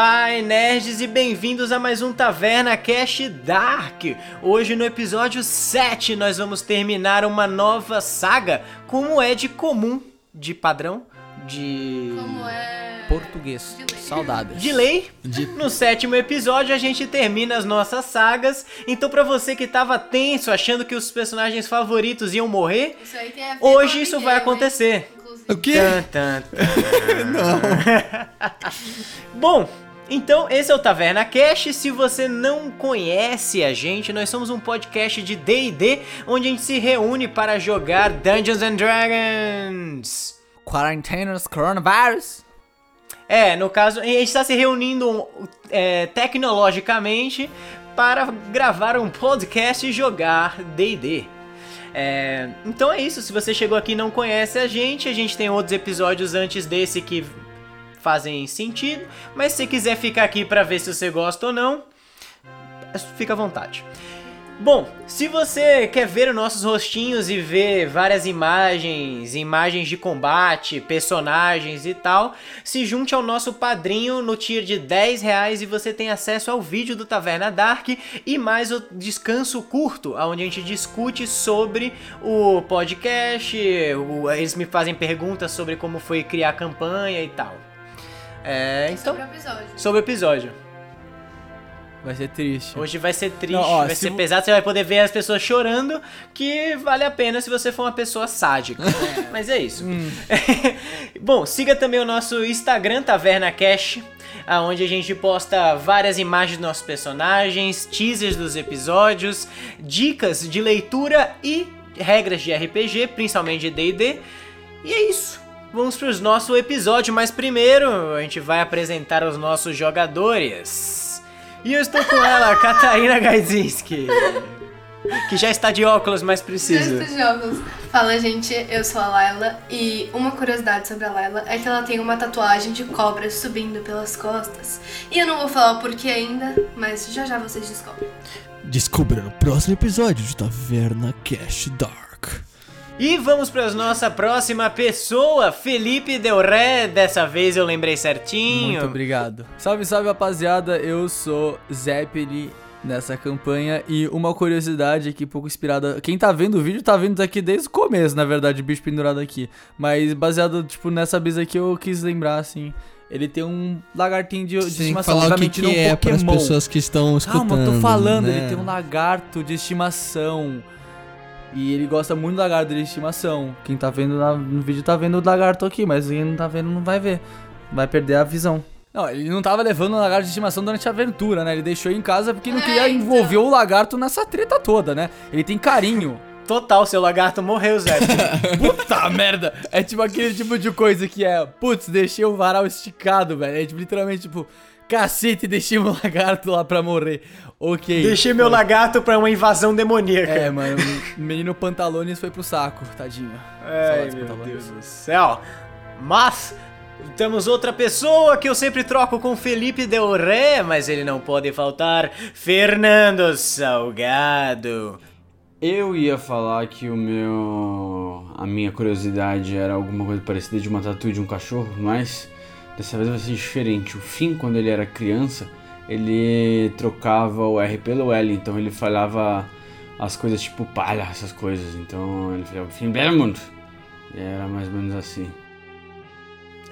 Pai Nerds e bem-vindos a mais um Taverna Cash Dark. Hoje no episódio 7 nós vamos terminar uma nova saga, como é de comum, de padrão, de Como é. Português. De lei. Saudades. de lei. De- No sétimo episódio a gente termina as nossas sagas. Então pra você que tava tenso achando que os personagens favoritos iam morrer, Isso aí tem a ver hoje isso vai acontecer. Inclusive. O quê? Tan, tan, tan. Bom, então esse é o Taverna Cash. Se você não conhece a gente, nós somos um podcast de D&D onde a gente se reúne para jogar Dungeons and Dragons. Quarentenas, coronavirus. É, no caso, a gente está se reunindo é, tecnologicamente para gravar um podcast e jogar D&D. É, então é isso, se você chegou aqui e não conhece a gente, a gente tem outros episódios antes desse que fazem sentido, mas se quiser ficar aqui para ver se você gosta ou não, fica à vontade. Bom, se você quer ver os nossos rostinhos e ver várias imagens, imagens de combate, personagens e tal, se junte ao nosso padrinho no tier de 10 reais e você tem acesso ao vídeo do Taverna Dark e mais o descanso curto, onde a gente discute sobre o podcast, eles me fazem perguntas sobre como foi criar a campanha e tal. É, então, Sobre o episódio. sobre o episódio. Vai ser triste. Hoje vai ser triste, Não, ó, vai se ser vo- pesado, você vai poder ver as pessoas chorando, que vale a pena se você for uma pessoa sádica. Mas é isso. Bom, siga também o nosso Instagram, Taverna Cash, onde a gente posta várias imagens dos nossos personagens, teasers dos episódios, dicas de leitura e regras de RPG, principalmente de D&D. E é isso. Vamos para o nosso episódio, mas primeiro a gente vai apresentar os nossos jogadores. E eu estou com ela, Catarina Gaidzinski. Que já está de óculos, mas precisa. Gestos de jogos. Fala, gente, eu sou a Laila e uma curiosidade sobre a Laila é que ela tem uma tatuagem de cobra subindo pelas costas. E eu não vou falar o porquê ainda, mas já já vocês descobrem. Descubra no próximo episódio de Taverna Cash Dark. E vamos para a nossa próxima pessoa, Felipe Del Ré. Dessa vez eu lembrei certinho. Muito obrigado. Salve, salve, rapaziada. Eu sou Zeppeli nessa campanha e uma curiosidade aqui, pouco inspirada. Quem tá vendo o vídeo tá vendo daqui desde o começo, na verdade, o bicho pendurado aqui. Mas baseado, tipo, nessa brisa aqui, eu quis lembrar, assim. Ele tem um lagartinho de, de Tem que estimação. falar o que, que é para as pessoas que estão escutando. Calma, eu tô falando, né? ele tem um lagarto de estimação. E ele gosta muito do lagarto de estimação. Quem tá vendo na- no vídeo tá vendo o lagarto aqui, mas quem não tá vendo não vai ver. Vai perder a visão. Não, ele não tava levando o lagarto de estimação durante a aventura, né? Ele deixou em casa porque não É, queria então. envolver o lagarto nessa treta toda, né? Ele tem carinho. Total, seu lagarto morreu, Zé. Puta merda! É tipo aquele tipo de coisa que é, putz, deixei o varal esticado, velho. É tipo, literalmente tipo, cacete, deixei meu lagarto lá pra morrer. Ok. Deixei meu lagarto pra uma invasão demoníaca. É, mano, o menino Pantalones foi pro saco, tadinho. Saudades, meu Pantalones. Deus do céu. Mas temos outra pessoa que eu sempre troco com Felipe Del Ré, mas ele não pode faltar. Fernando Salgado. Eu ia falar que o meu. A minha curiosidade era alguma coisa parecida de uma tatu de um cachorro, mas dessa vez vai ser diferente. O Finn, quando ele era criança, ele trocava o R pelo L, então ele falava as coisas tipo palha, essas coisas. Então ele falava Finn Belmont. E era mais ou menos assim.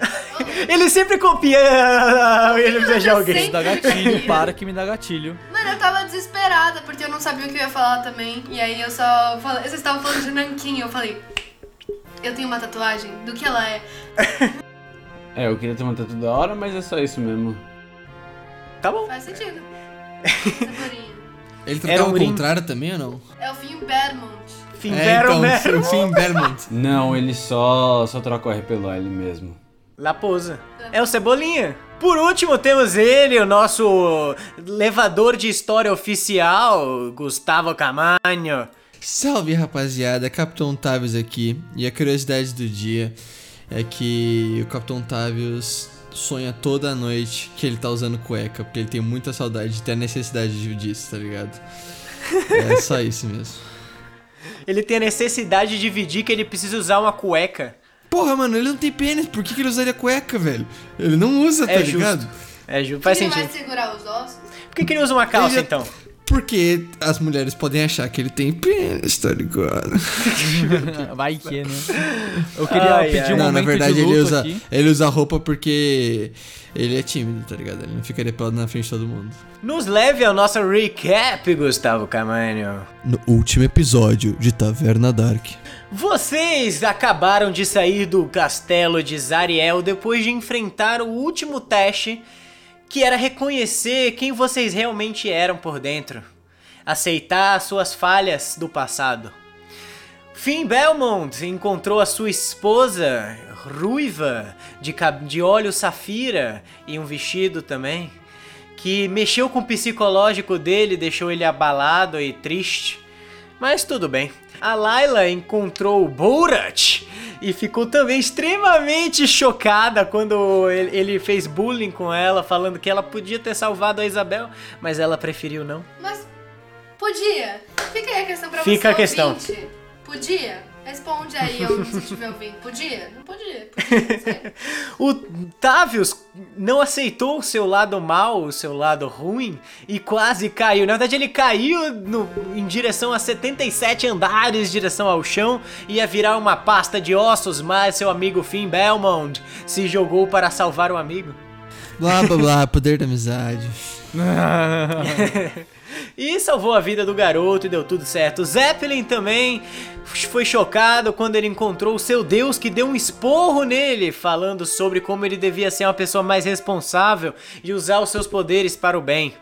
Ele sempre copia ele de alguém. Me dá gatilho, para que me dá gatilho. Mano, eu tava desesperada porque eu não sabia o que eu ia falar também. E aí eu só falei. Vocês estavam falando de Nankin, eu falei. Eu tenho uma tatuagem, do que ela é? É, eu queria ter uma tatu da hora, mas é só isso mesmo. Tá bom. Faz sentido. Ele Era trocava um o rim. contrário também ou não? É o Finn Bermont. Fim é, Vero então, Mero. o Finn Belmont. Não, ele só, só troca o R pelo L mesmo. Laposa. É o Cebolinha. Por último, temos ele, o nosso levador de história oficial, Gustavo Camanho. Salve rapaziada, Capitão Tavius aqui. E a curiosidade do dia é que o Capitão Tavius sonha toda noite que ele tá usando cueca, porque ele tem muita saudade de ter a necessidade disso, tá ligado? É só isso mesmo. Ele tem a necessidade de dividir que ele precisa usar uma cueca. Porra, mano, ele não tem pênis, por que, que ele usaria cueca, velho? Ele não usa, tá É ligado? justo. É, ju- faz Ele vai sentido. segurar os ossos? Por que, que ele usa uma calça, Ele já- então? Porque as mulheres podem achar que ele tem pênis, tá ligado? Vai que, né? Eu queria Ai, pedir ai. um não, momento na verdade de ele usa, aqui. ele usa roupa porque ele é tímido, tá ligado? Ele não ficaria pelado na frente de todo mundo. Nos leve ao nosso recap, Gustavo Camanho. No último episódio de Taverna Dark. Vocês acabaram de sair do castelo de Zariel depois de enfrentar o último teste, que era reconhecer quem vocês realmente eram por dentro, aceitar as suas falhas do passado. Finn Belmont encontrou a sua esposa, ruiva, de, de olho safira e um vestido também, que mexeu com o psicológico dele, deixou ele abalado e triste. Mas tudo bem. A Layla encontrou Borat e ficou também extremamente chocada quando ele fez bullying com ela, falando que ela podia ter salvado a Isabel, mas ela preferiu não. Mas podia. Fica aí a questão pra Fica você, a questão. ouvinte. Podia? Responde aí onde você estiver ouvindo. Podia? Não podia. podia. O Tavius não aceitou o seu lado mal, o seu lado ruim, e quase caiu. Na verdade, ele caiu no- em direção a 77 andares, direção ao chão, ia virar uma pasta de ossos, mas seu amigo Finn Belmont se jogou para salvar o amigo. Blá blá blá, poder da amizade. E salvou a vida do garoto e deu tudo certo. Zeppelin também foi chocado quando ele encontrou o seu Deus que deu um esporro nele, falando sobre como ele devia ser uma pessoa mais responsável e usar os seus poderes para o bem.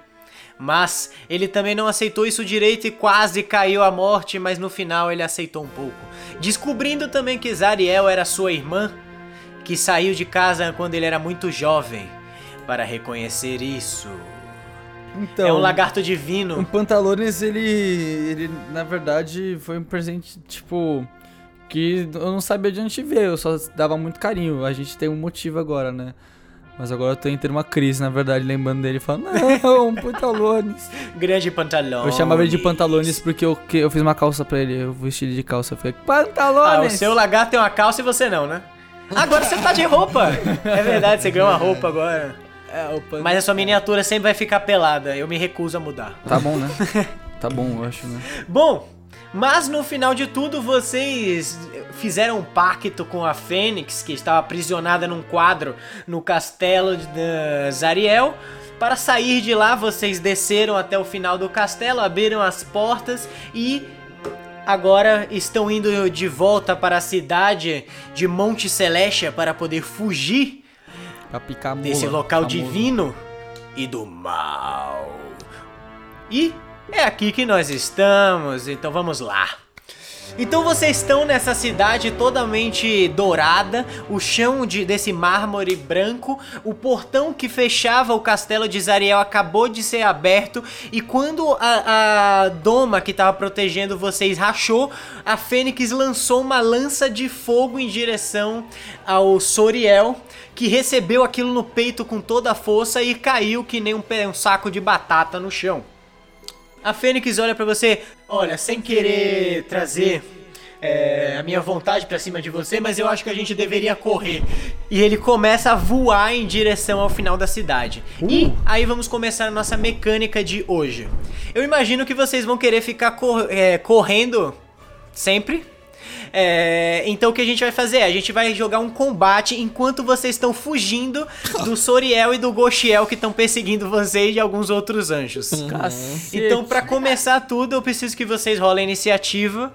Mas ele também não aceitou isso direito e quase caiu à morte, mas no final ele aceitou um pouco. Descobrindo também que Zariel era sua irmã, que saiu de casa quando ele era muito jovem, para reconhecer isso. Então, é um lagarto O divino. Pantalones, ele, ele, na verdade, foi um presente, tipo, que eu não sabia de onde veio, eu só dava muito carinho. A gente tem um motivo agora, né? Mas agora eu tô tendo uma crise, na verdade, lembrando dele, falando, não, Pantalones. Grande pantalão. Eu chamava ele de Pantalones porque eu, que eu fiz uma calça pra ele, eu vesti ele de calça, eu falei, Pantalones! Ah, o seu lagarto tem uma calça e você não, né? Agora você tá de roupa. É verdade, você ganhou uma roupa agora. É, o pan- Mas a sua miniatura sempre vai ficar pelada. Eu me recuso a mudar. Tá bom, né? tá bom, eu acho, né? Bom, mas no final de tudo vocês fizeram um pacto com a Fênix, que estava aprisionada num quadro no castelo de Zariel. Para sair de lá, vocês desceram até o final do castelo, abriram as portas e agora estão indo de volta para a cidade de Monte Celestia para poder fugir Pra picar mula. desse local divino e do mal. E é aqui que nós estamos, então vamos lá. Então vocês estão nessa cidade totalmente dourada, o chão de, desse mármore branco, o portão que fechava o castelo de Zariel acabou de ser aberto e quando a, a doma que estava protegendo vocês rachou, a Fênix lançou uma lança de fogo em direção ao Soriel, que recebeu aquilo no peito com toda a força e caiu que nem um, um saco de batata no chão. A Fênix olha pra você, olha, sem querer trazer é, a minha vontade pra cima de você, mas eu acho que a gente deveria correr. E ele começa a voar em direção ao final da cidade. E aí vamos começar a nossa mecânica de hoje. Eu imagino que vocês vão querer ficar cor- é, correndo sempre. É, então o que a gente vai fazer? A gente vai jogar um combate enquanto vocês estão fugindo do Soriel e do Goshiel que estão perseguindo vocês e alguns outros anjos. Cacete. Então, pra começar tudo, eu preciso que vocês rolem a iniciativa.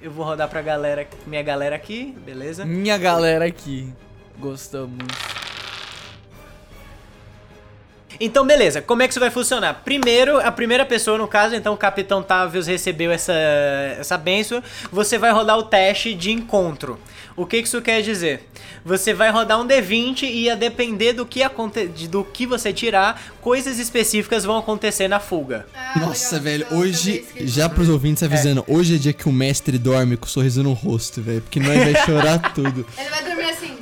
Eu vou rodar pra galera, minha galera aqui, beleza? Minha galera aqui. Gostamos. Então, beleza, como é que isso vai funcionar? Primeiro, a primeira pessoa, no caso, então o Capitão Tavius recebeu essa, essa benção, você vai rodar o teste de encontro. O que que isso quer dizer? Você vai rodar um D20 e a depender do que, aconte de- do que você tirar, coisas específicas vão acontecer na fuga. Ah, Nossa, legal, velho, hoje, já pros ouvintes avisando, hoje é dia que o mestre dorme com um sorriso no rosto, velho, porque nós vai chorar tudo. Ele vai dormir assim.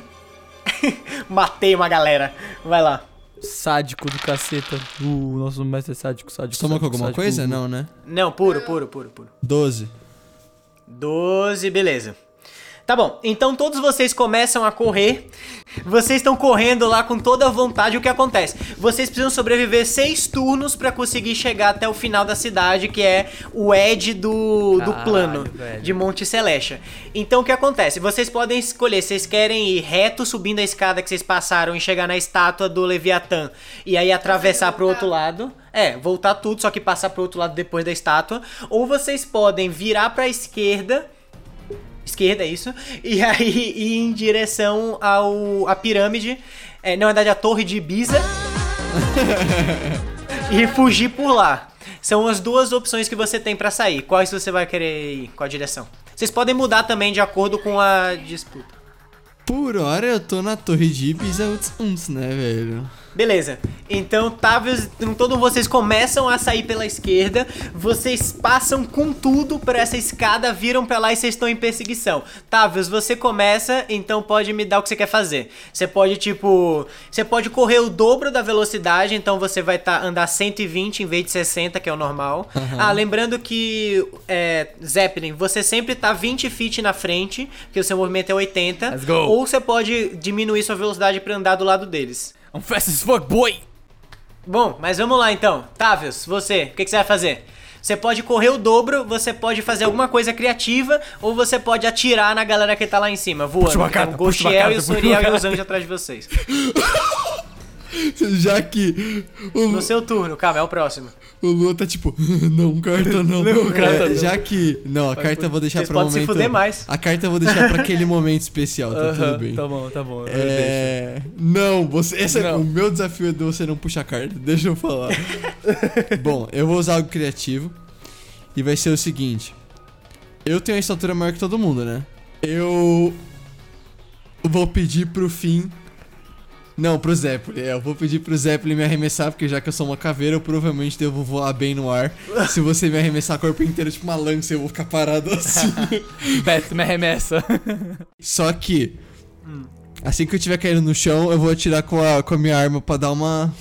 Matei uma galera. Vai lá. Sádico do caceta. Uh, nosso mestre é sádico, sádico. Toma com sádico, alguma sádico. coisa? Não, né? Não, puro, puro, puro, puro. 12. 12, beleza. Tá bom, então todos vocês começam a correr. Vocês estão correndo lá com toda a vontade. O que acontece? Vocês precisam sobreviver seis turnos pra conseguir chegar até o final da cidade, que é o edge do, do plano velho. de Monte Celeste. Então o que acontece? Vocês podem escolher, vocês querem ir reto subindo a escada que vocês passaram e chegar na estátua do Leviatã e aí atravessar pro outro lado. É, voltar tudo, só que passar pro outro lado depois da estátua. Ou vocês podem virar pra esquerda. Esquerda, é isso. E aí ir em direção ao a pirâmide. É, na verdade, a torre de Ibiza. e fugir por lá. São as duas opções que você tem pra sair. Quais você vai querer ir? Qual a direção? Vocês podem mudar também de acordo com a disputa. Por hora eu tô na torre de Ibiza Uts Unts, né, velho? Beleza. Então, Tavius, todos vocês começam a sair pela esquerda, vocês passam com tudo por essa escada, viram pra lá e vocês estão em perseguição. Tavius, você começa, então pode me dar o que você quer fazer. Você pode, tipo, você pode correr o dobro da velocidade, então você vai tá, andar 120 em vez de 60, que é o normal. Ah, lembrando que, é, Zeppelin, você sempre tá 20 feet na frente, porque o seu movimento é 80. Let's go. Ou você pode diminuir sua velocidade pra andar do lado deles. I'm fast as fuck, boy! Bom, mas vamos lá então. Tavius, você, o que, que você vai fazer? Você pode correr o dobro, você pode fazer alguma coisa criativa, ou você pode atirar na galera que tá lá em cima, voando. Puxa uma Então, carta, o puxa Gostiel carta, e o Soriel e os anjos atrás de vocês. Já que o, No seu turno, calma, é o próximo. o Lua tá tipo, não, carta não. Não, carta É. Já que. Não, a carta eu vou deixar Vocês pra um podem se momento. fuder mais. A carta eu vou deixar pra aquele momento especial, tá tudo bem. Tá bom, tá bom. É. Não, você. Esse é, Não. o meu desafio é de você não puxar carta. Deixa eu falar. Bom, eu vou usar algo criativo. E vai ser o seguinte. Eu tenho a estatura maior que todo mundo, né? Eu. Vou pedir pro fim. Não, pro Zeppelin. É, eu vou pedir pro Zeppelin me arremessar, porque já que eu sou uma caveira, eu provavelmente devo voar bem no ar. Se você me arremessar corpo inteiro, tipo uma lança, eu vou ficar parado assim. Beto, me arremessa. Só que, Hum. assim que eu estiver caindo no chão, eu vou atirar com a, com a minha arma pra dar uma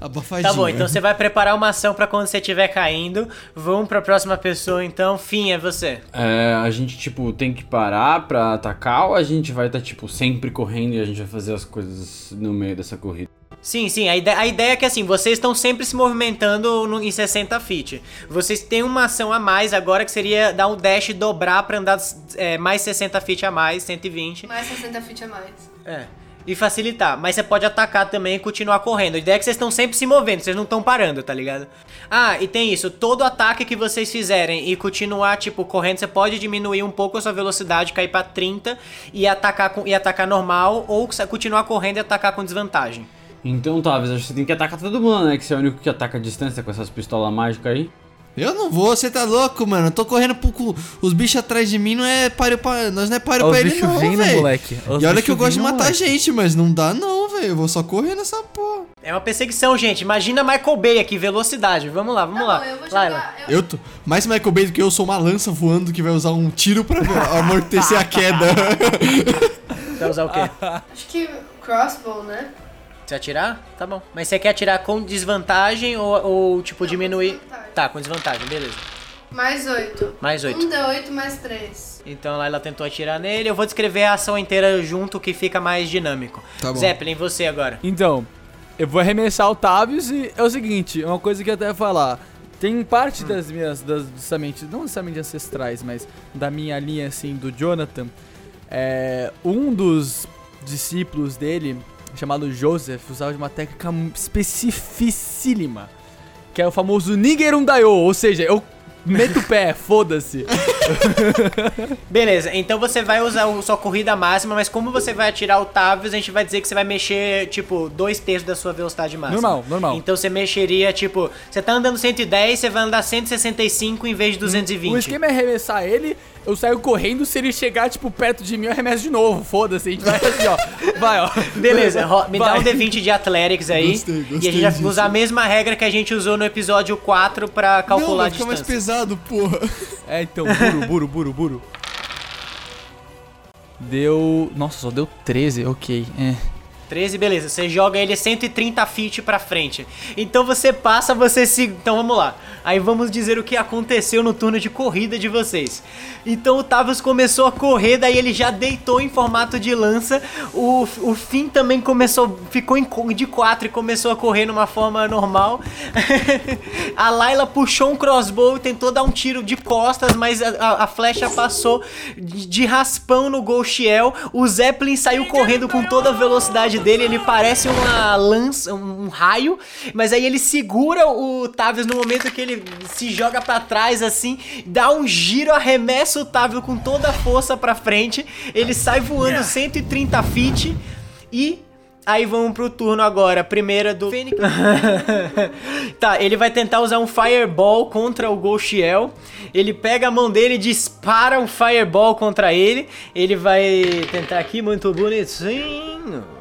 abafadinha. Tá bom, então você vai preparar uma ação pra quando você estiver caindo. Vamos pra próxima pessoa, então. Fim, é você. É, a gente, tipo, tem que parar pra atacar ou a gente vai estar, tipo, sempre correndo e a gente vai fazer as coisas no meio dessa corrida? Sim, sim, a ideia, a ideia é que assim, vocês estão sempre se movimentando no- em 60 feet. Vocês têm uma ação a mais agora que seria dar um dash e dobrar pra andar é, mais 60 feet a mais, 120. Mais 60 feet a mais. É. E facilitar. Mas você pode atacar também e continuar correndo. A ideia é que vocês estão sempre se movendo, vocês não estão parando, tá ligado? Ah, e tem isso. Todo ataque que vocês fizerem e continuar, tipo, correndo, você pode diminuir um pouco a sua velocidade, cair pra 30 e atacar, com, e atacar normal, ou continuar correndo e atacar com desvantagem. Então, talvez que você tem que atacar todo mundo, né? Que você é o único que ataca a distância com essas pistolas mágicas aí. Eu não vou, você tá louco, mano. Eu tô correndo pro cu. Os bichos atrás de mim não é páreo pra. Nós não é páreo Olha pra os ele, não, velho. os E olha que eu gosto de matar moleque. gente, mas não dá, não, velho. Eu vou só correr nessa porra. É uma perseguição, gente. Imagina Michael Bay aqui, velocidade. Vamos lá, vamos Tá lá. eu vou Laila. jogar. Eu... Eu tô. Mais Michael Bay do que eu sou uma lança voando que vai usar um tiro pra amortecer a queda. Vai usar o quê? Acho que crossbow, né? Você atirar? Tá bom. Mas você quer atirar com desvantagem ou, ou tipo, Não, diminuir? com desvantagem. Tá, com desvantagem, beleza. Mais 8. Mais 8. Um D8 mais 3. Então lá ela tentou atirar nele. Eu vou descrever a ação inteira junto que fica mais dinâmico. Tá bom. Zeppelin, você agora. Então, eu vou arremessar o Tavius e é o seguinte, é uma coisa que eu até ia falar. Tem parte das minhas, das, justamente, não necessariamente ancestrais, mas da minha linha, assim, do Jonathan. É, um dos discípulos dele, chamado Joseph, usava uma técnica especificíssima. Que é o famoso Nigerun Daio, ou seja, eu meto o pé, foda-se. Beleza, então você vai usar a sua corrida máxima, mas como você vai atirar o Tavius, a gente vai dizer que você vai mexer, tipo, dois terços da sua velocidade máxima. Normal, normal. Então você mexeria, tipo, você tá andando 110, você vai andar 165 em vez de 220. O esquema é arremessar ele, eu saio correndo, se ele chegar, tipo, perto de mim, eu arremesso de novo. Foda-se, a gente vai assim, ó. Vai, ó. Beleza, me dá Vai. um D20 de Athletics aí. Gostei, e a gostei gente vai usar a mesma regra que a gente usou no episódio 4 pra não, calcular vai a ficar mais distância. Pesado, porra. É, então, buro, buro, buro, buro. Deu. Nossa, só deu 13, ok. É. 13, beleza. Você joga ele 130 feet pra frente. Então você passa, você se. Então vamos lá. Aí vamos dizer o que aconteceu no turno de corrida de vocês. Então o Tavius começou a correr, daí ele já deitou em formato de lança. O, o Finn também começou, ficou em, de 4 e começou a correr numa forma normal. a Layla puxou um crossbow e tentou dar um tiro de costas, mas a, a- a flecha passou de, de raspão no Golchiel. O Zeppelin saiu correndo com toda a velocidade dele, ele parece uma lança, um, raio, mas aí ele segura o Tavius no momento que ele se joga pra trás assim, dá um giro, arremessa o Tavius com toda a força pra frente, ele sai voando 130 feet e Aí vamos pro turno agora. Primeira do Fênix. tá, ele vai tentar usar um Fireball contra o Golchiel. Ele pega a mão dele e dispara um Fireball contra ele. Ele vai tentar aqui, muito bonitinho.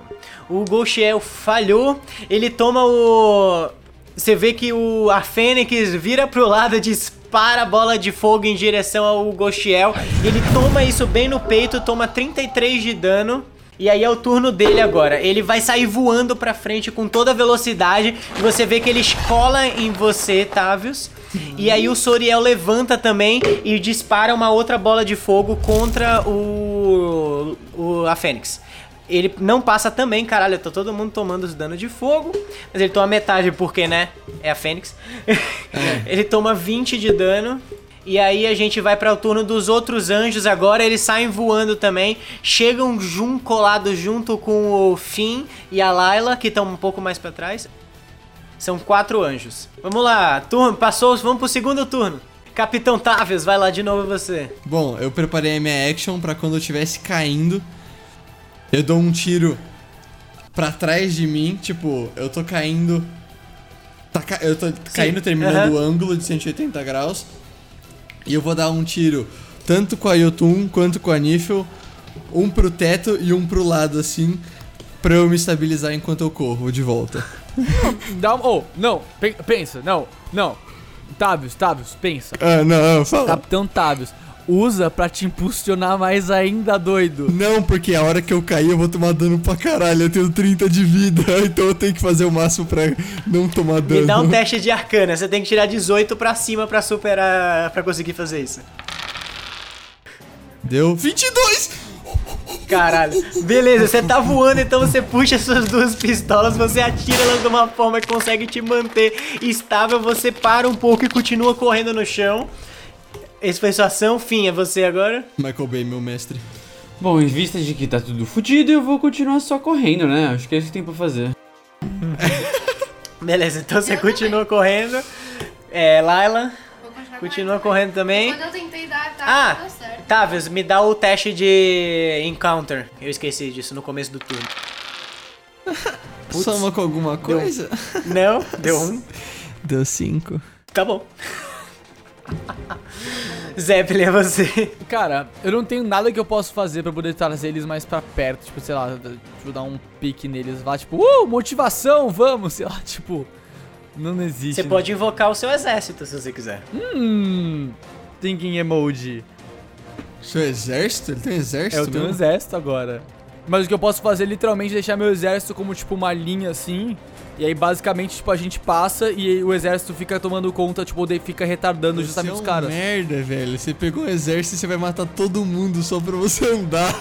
O Golchiel falhou. Ele toma o. Você vê que o a Fênix vira pro lado dispara a bola de fogo em direção ao Golchiel. Ele toma isso bem no peito, toma 33 de dano. E aí é o turno dele agora. Ele vai sair voando pra frente com toda velocidade. Você vê que ele escola em você, Tavius. E aí o Soriel levanta também e dispara uma outra bola de fogo contra o, o a Fênix. Ele não passa também, caralho, tá todo mundo tomando os danos de fogo. Mas ele toma metade porque, né? É a Fênix. ele toma 20 de dano. E aí a gente vai para o turno dos outros anjos agora, eles saem voando também, chegam jun colados junto com o Finn e a Layla, que estão um pouco mais para trás. São quatro anjos. Vamos lá, turno, passou, vamos pro segundo turno. Capitão Tavius, vai lá de novo você. Bom, eu preparei a minha action pra quando eu estivesse caindo, eu dou um tiro pra trás de mim, tipo, eu tô caindo. Tá ca- eu tô caindo terminando o ângulo de 180 graus. E eu vou dar um tiro tanto com a Yotun quanto com a Nifel, um pro teto e um pro lado assim, pra eu me estabilizar enquanto eu corro de volta. Dá um. Oh, não, pe- pensa, não, não. Tavius, Tavius, pensa. Ah, não, fala. Capitão Tavius, usa pra te impulsionar mais ainda, doido. Não, porque a hora que eu cair eu vou tomar dano pra caralho. Eu tenho 30 de vida, então eu tenho que fazer o máximo pra não tomar dano. Me dá um teste de arcana, você tem que tirar 18 pra cima pra superar, pra conseguir fazer isso. Deu 22! Caralho. Beleza, você tá voando, então você puxa suas duas pistolas, você atira elas de uma forma que consegue te manter estável, você para um pouco e continua correndo no chão. Esse foi sua ação, fim, é você agora? Michael Bay, meu mestre. Bom, em vista de que tá tudo fudido, eu vou continuar só correndo, né? Acho que é isso que tem pra fazer. Beleza, então você Eu continua correndo. É, Laila, continua correndo. também. Quando eu tentei dar ataque, Ah, deu certo. Tavius, me dá o teste de encounter. Eu esqueci disso no começo do turno. Putz. Soma com alguma coisa? Não, deu um. Deu 5. Tá bom. Zeppelin, é você. Cara, eu não tenho nada que eu possa fazer pra poder trazer eles mais pra perto. Tipo, sei lá, tipo, dar um pique neles lá, tipo, uh, motivação, vamos, sei lá, tipo. Não existe. Você né? pode invocar o seu exército se você quiser. Hum. Thinking emoji. Seu exército? Ele tem um exército? É, eu tenho um mesmo? exército agora. Mas o que eu posso fazer é literalmente deixar meu exército como, tipo, uma linha assim. E aí, basicamente, tipo, a gente passa e o exército fica tomando conta, tipo, daí fica retardando Você justamente é os um caras. merda, velho. Você pegou um exército e você vai matar todo mundo só pra você andar.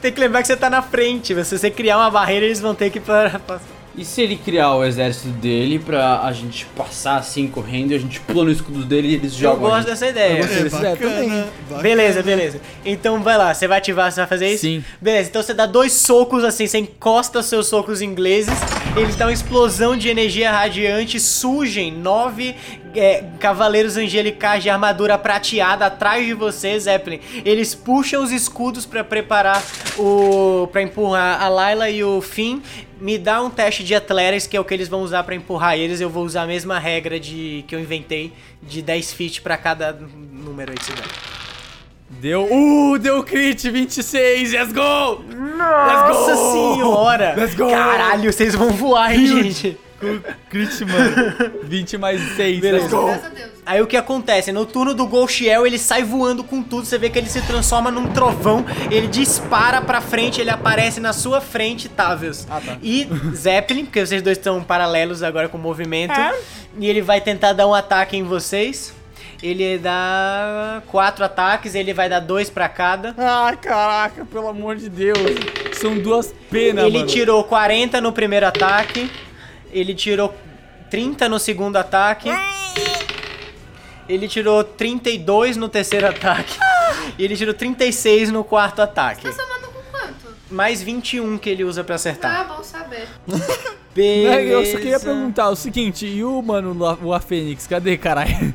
Tem que lembrar que você tá na frente. Se você criar uma barreira, eles vão ter que pa- passar. E se ele criar o exército dele pra a gente passar assim correndo e a gente pula no escudo dele e eles Eu jogam? a gosto dessa ideia. Eu gostei. Esse é também. bacana. Beleza, beleza. Então vai lá, você vai ativar, você vai fazer isso? Sim. Beleza, então você dá dois socos assim, você encosta os seus socos ingleses, eles dão uma explosão de energia radiante, surgem nove é, cavaleiros angelicais de armadura prateada atrás de você, Zeppelin. Eles puxam os escudos pra preparar o. pra empurrar a Layla e o Finn. Me dá um teste de Athletics, que é o que eles vão usar pra empurrar eles. Eu vou usar a mesma regra de que eu inventei, de 10 feet pra cada número aí que você. Deu. Uh, deu crit 26, let's go! Nossa Let's go! senhora! Let's go! Caralho, vocês vão voar, hein, gente? Crit, mano. 20 mais 6. Beleza. Graças a Deus. Aí o que acontece? No turno do Golchiel, ele sai voando com tudo. Você vê que ele se transforma num trovão. Ele dispara pra frente, ele aparece na sua frente, Tavius. Ah, tá. E Zeppelin, porque vocês dois estão paralelos agora com o movimento. E ele vai tentar dar um ataque em vocês. Ele dá quatro ataques, ele vai dar dois pra cada. Ai, caraca, pelo amor de Deus. São duas penas, ele mano. tirou 40 no primeiro ataque. Ele tirou 30 no segundo ataque. Ele tirou 32 no terceiro ataque. E ele tirou 36 no quarto ataque. Tá somando com quanto? Mais 21 que ele usa pra acertar. Tá bom saber. Beleza. Eu só queria perguntar o seguinte, e o mano, o a Fênix, cadê, caralho?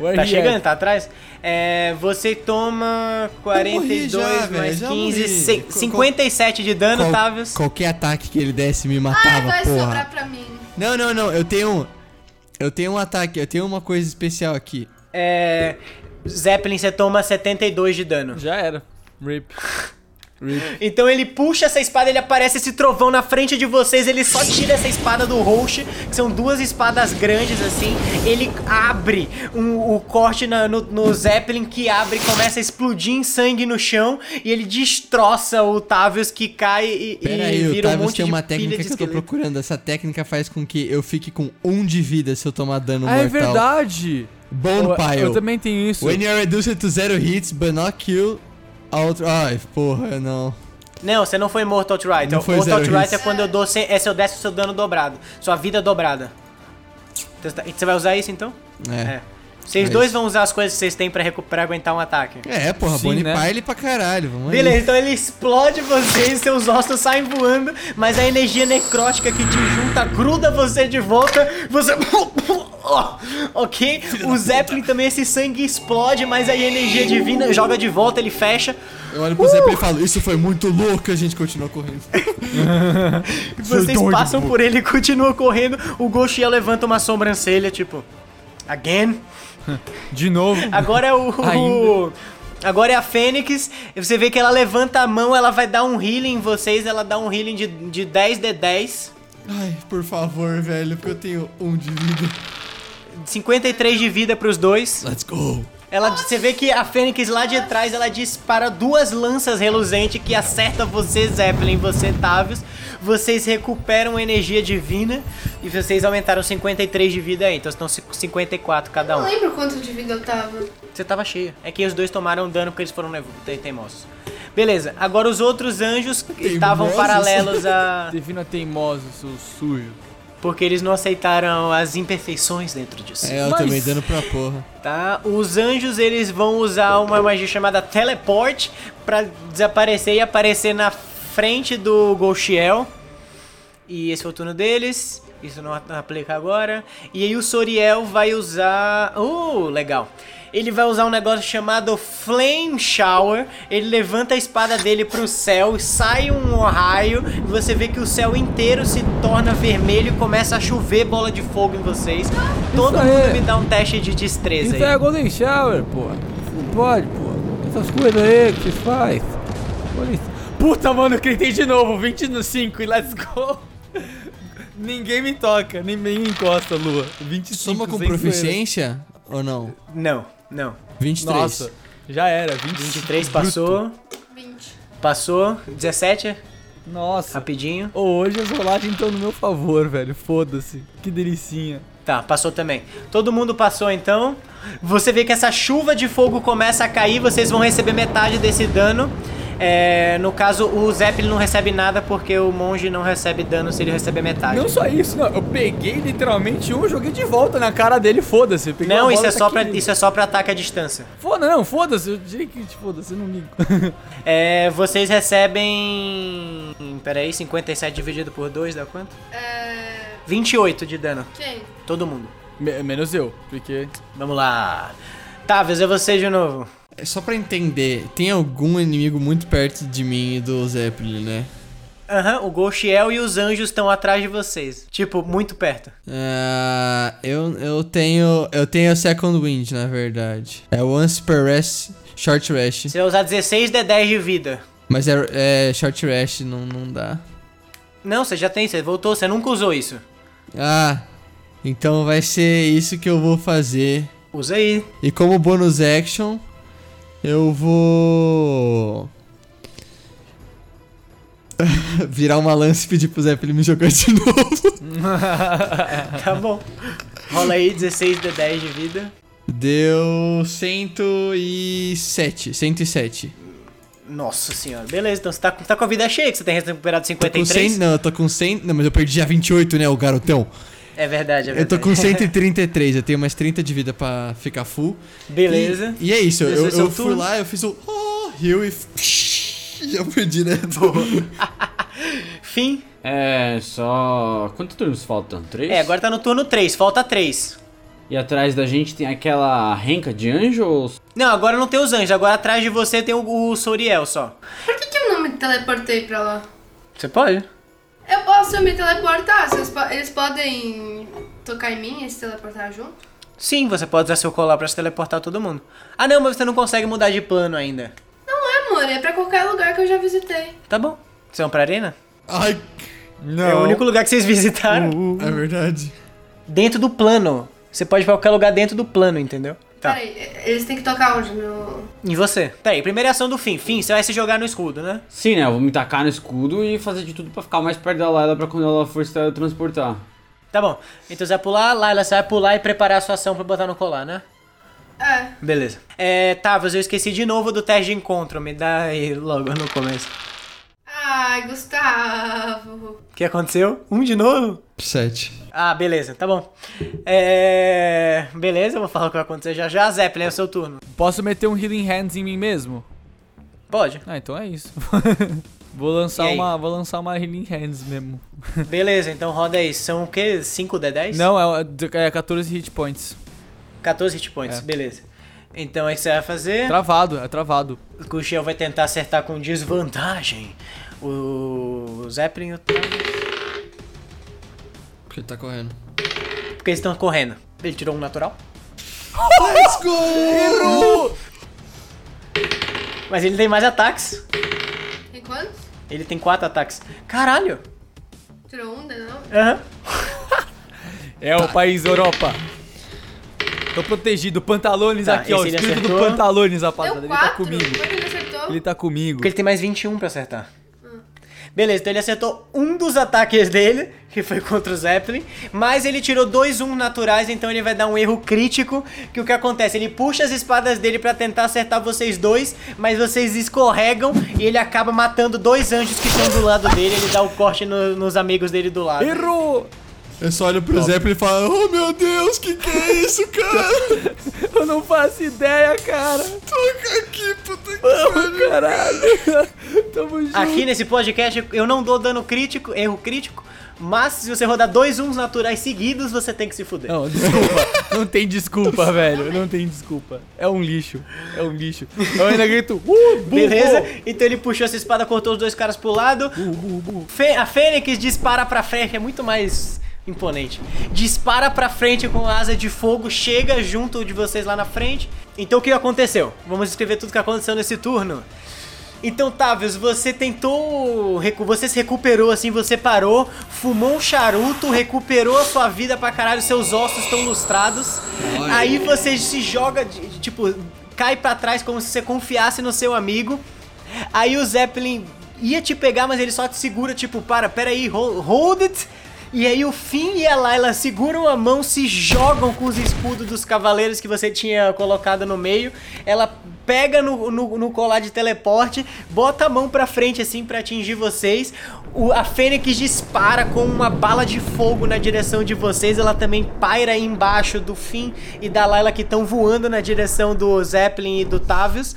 Where Tá he chegando, at? tá atrás? É, você toma 42 já, mais já 15, morri. se- Qual- 57 de dano, Qual- Tavius. Qualquer ataque que ele desse me Ai, matava, vai porra. sobrar pra mim. Não, não, não. Eu tenho um. Eu tenho um ataque, eu tenho uma coisa especial aqui. É, Zeppelin, você toma 72 de dano. Já era. Rip. Então ele puxa essa espada, ele aparece esse trovão na frente de vocês, ele só tira essa espada do Roche, que são duas espadas grandes assim. Ele abre um- o corte na- no, no Zeppelin que abre, começa a explodir em sangue no chão e ele destroça o Tavius que cai e, Pera e aí, o vira um Tavius monte tem de uma pilha técnica de que eu tô procurando. Essa técnica faz com que eu fique com um de vida se eu tomar dano Ah, é mortal. verdade. Bone eu, Pile. eu também tenho isso. When you are reduced to zero hits, but not kill Ai, porra, não. Não, você não foi morto outright. Não foi morto outright é quando eu dou é seu décimo seu dano dobrado, sua vida dobrada. Você vai usar isso então? É. Vocês É dois vão usar as coisas que vocês têm pra recuperar aguentar um ataque. É, porra, Sim, Bonnie né? Pile pra caralho. Vamos aí. Beleza, então ele explode vocês, seus ossos saem voando, mas a energia necrótica que te junta gruda você de volta. Você. ok? O Zeppelin também, esse sangue explode, mas aí a energia divina joga de volta, ele fecha. Eu olho pro Zeppelin e falo, isso foi muito louco, a gente continua correndo. Vocês passam por ele e continuam correndo. O Goshiel levanta uma sobrancelha, tipo. Again? De novo. Agora é o. Ainda. Agora é a Fênix. Você vê que ela levanta a mão, ela vai dar um healing em vocês. Ela dá um healing de, de 10 de 10. Ai, por favor, velho, porque eu tenho um de vida. 53 de vida pros dois. Let's go. Ela, você vê que a Fênix lá de trás, ela dispara duas lanças reluzentes que acerta você, Zeppelin, você, Tavius. Vocês recuperam energia divina e vocês aumentaram 53 de vida aí. Então estão 54 cada Não um. lembro quanto de vida eu tava. Você tava cheio. É que os dois tomaram dano porque eles foram teimosos. Beleza, agora os outros anjos estavam Teimosos? paralelos a. Defina teimoso, seu sujo. Porque eles não aceitaram as imperfeições dentro de si. É, eu Mas- também dando pra porra. Tá? Os anjos eles vão usar uma magia chamada Teleport pra desaparecer e aparecer na frente do Golchiel. E esse foi o turno deles. Isso não aplica agora. E aí o Soriel vai usar. Uh, legal. Ele vai usar um negócio chamado Flame Shower. Ele levanta a espada dele pro céu, sai um raio, e você vê que o céu inteiro se torna vermelho e começa a chover bola de fogo em vocês. Todo aí. mundo me dá um teste de destreza Isso aí. é Golden Shower, pô. Não pode, pô. Essas coisas aí que vocês faz. Isso. Puta, mano, eu gritei de novo. 25 e let's go. Ninguém me toca, nem nem me encosta, Lua. 25 Soma com zoeira. proficiência ou não? Não, não. 23. Nossa, já era. 20, 23 passou. 20. Passou. 17, Nossa. rapidinho. Hoje as rolagens estão no meu favor, velho. Foda-se. Que delicinha. Tá, passou também. Todo mundo passou então. Você vê que essa chuva de fogo começa a cair, vocês vão receber metade desse dano. É, no caso, o Zeppelin não recebe nada porque o monge não recebe dano se ele receber metade. Não só isso, não. Eu peguei literalmente um, joguei de volta na cara dele, foda-se. Não, isso é, só pra, isso é só pra ataque à distância. Foda, não, foda-se. Eu diria que foda-se, eu não ligo. É, vocês recebem. Peraí, 57 dividido por 2 dá quanto? É. 28 de dano. Quem? Todo mundo. Me- menos eu, porque. Vamos lá. Tavius, é você de novo. É Só pra entender, tem algum inimigo muito perto de mim e do Zeppelin, né? Aham, o Golchiel e os anjos estão atrás de vocês. Tipo, muito perto. Ah, eu, eu tenho. Eu tenho a Second Wind, na verdade. É Once per Rest, Short Rest. Você vai usar 16 de 10 de vida. Mas é, é Short Rest, não, não dá. Não, você já tem, você voltou, você nunca usou isso. Ah, então vai ser isso que eu vou fazer. Usa aí. E como bônus action, eu vou. Virar uma lance e pedir pro Zé pra ele me jogar de novo. Tá bom. Rola aí 16 de 10 de vida. Deu 107. 107. Nossa senhora. Beleza, então você tá, com- tá com a vida cheia, que você tem recuperado Tô com 53. 100. Não, eu tô com 100. Não, mas eu perdi já 28, né, o garotão? É verdade, é Eu verdade. tô com 133, eu tenho mais 30 de vida pra ficar full. Beleza. E, e é isso, Esse eu, eu fui turno. lá, eu fiz o. Oh, heal e. Já perdi, né? Fim. É, só. Quantos turnos faltam? Três? É, agora tá no turno 3, falta 3. E atrás da gente tem aquela renca de anjo ou. Não, agora não tem os anjos, agora atrás de você tem o, o Soriel só. Por que, que eu não me teleportei pra lá? Você pode? Eu posso me teleportar? Vocês po- eles podem tocar em mim e se teleportar junto? Sim, você pode usar seu colar pra se teleportar todo mundo. Ah não, mas você não consegue mudar de plano ainda. Não é, amor, é pra qualquer lugar que eu já visitei. Tá bom. Vocês vão pra arena? Ai, Não. É o único lugar que vocês visitaram. é verdade. Dentro do plano. Você pode ir pra qualquer lugar dentro do plano, entendeu? Tá. Peraí, eles têm que tocar onde? No... E você? Peraí, primeira ação do fim. Fim, você vai se jogar no escudo, né? Sim, né? Eu vou me tacar no escudo e fazer de tudo pra ficar mais perto da Layla pra quando ela for se teletransportar. Tá bom. Então você vai pular, Laila, você vai pular e preparar a sua ação pra botar no colar, né? É, Beleza. É, Tavos, eu esqueci de novo do teste de encontro. Me dá aí logo no começo. Ai, Gustavo. O que aconteceu? Um de novo? 7. Ah, beleza, tá bom. É. Beleza, eu vou falar o que vai acontecer já já. Zeppelin, é o seu turno. Posso meter um Healing Hands em mim mesmo? Pode. Ah, então é isso. vou lançar aí? uma, vou lançar uma Healing Hands mesmo. Beleza, então roda aí. São o quê? 5 de 10? Não, é, é 14 hit points. 14 hit points, É. beleza. Então é o que você vai fazer. Travado, é travado. O Kuxiel vai tentar acertar com desvantagem. O Zeppelin e o. Porque ele tá correndo. Porque eles estão correndo. Ele tirou um natural. Let's go! Mas ele tem mais ataques. Tem quantos? Ele tem 4 ataques. Caralho! Tirou um, de novo? Aham. É o país Europa. Tô protegido. Pantalones Tá, aqui, ó. esse ele Espírito do acertou. Pantalones, rapaziada. Ele tá quatro. comigo. Como é que ele acertou? Ele tá comigo. Porque ele tem mais 21 pra acertar. Beleza, então ele acertou um dos ataques dele, que foi contra o Zeppelin, mas ele tirou dois um naturais, então ele vai dar um erro crítico, que o que acontece? Ele puxa as espadas dele pra tentar acertar vocês dois, mas vocês escorregam e ele acaba matando dois anjos que estão do lado dele, ele dá o corte no- nos amigos dele do lado. Errou! Eu só olho pro Zé e fala: Oh meu Deus, que que é isso, cara? Eu não faço ideia, cara. Toca aqui, puta que Vamos, caralho. Tamo junto. Aqui nesse podcast eu não dou dano crítico, erro crítico, mas se você rodar dois uns naturais seguidos, você tem que se fuder. Não, desculpa. Não tem desculpa, velho. Não tem desculpa. É um lixo. É um lixo. Eu ainda grito. Uh, burro. Beleza? Então ele puxou essa espada, cortou os dois caras pro lado. Fê- a Fênix dispara pra frente, é muito mais imponente. Dispara pra frente com asa de fogo, chega junto de vocês lá na frente. Então o que aconteceu? Vamos escrever tudo que aconteceu nesse turno. Então, Tavius, você tentou. Você se recuperou assim, você parou, fumou um charuto, recuperou a sua vida pra caralho, seus ossos estão lustrados. Aí você se joga, tipo, cai pra trás como se você confiasse no seu amigo. Aí o Zeppelin ia te pegar, mas ele só te segura, tipo, para, peraí, hold, hold it. E aí o Finn e a Layla seguram a mão, se jogam com os escudos dos cavaleiros que você tinha colocado no meio. Ela pega no, no, no colar de teleporte, bota a mão pra frente assim pra atingir vocês. O, a Fênix dispara com uma bala de fogo na direção de vocês. Ela também paira embaixo do Finn e da Layla que estão voando na direção do Zeppelin e do Tavius.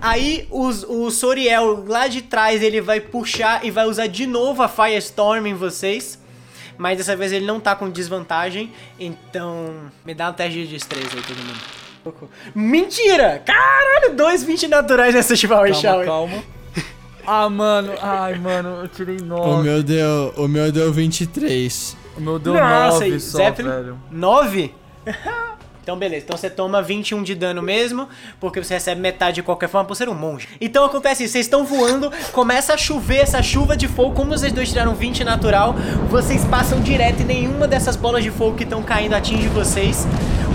Aí os, o Soriel lá de trás ele vai puxar e vai usar de novo a Firestorm em vocês. Mas dessa vez ele não tá com desvantagem. Então me dá um teste de destreza aí todo mundo. Mentira! Caralho, dois 20 naturais nessa Power Calma, calma. Ah, mano. Ai, mano. Eu tirei O 9. meu deu, o meu deu 23. O meu deu Nossa, 9 e só, Zeppelin? velho. 9? Então, beleza. Então você toma 21 de dano mesmo, porque você recebe metade de qualquer forma por ser um monge. Então acontece isso, vocês estão voando, começa a chover essa chuva de fogo. Como vocês dois tiraram 20 natural, vocês passam direto e nenhuma dessas bolas de fogo que estão caindo atinge vocês.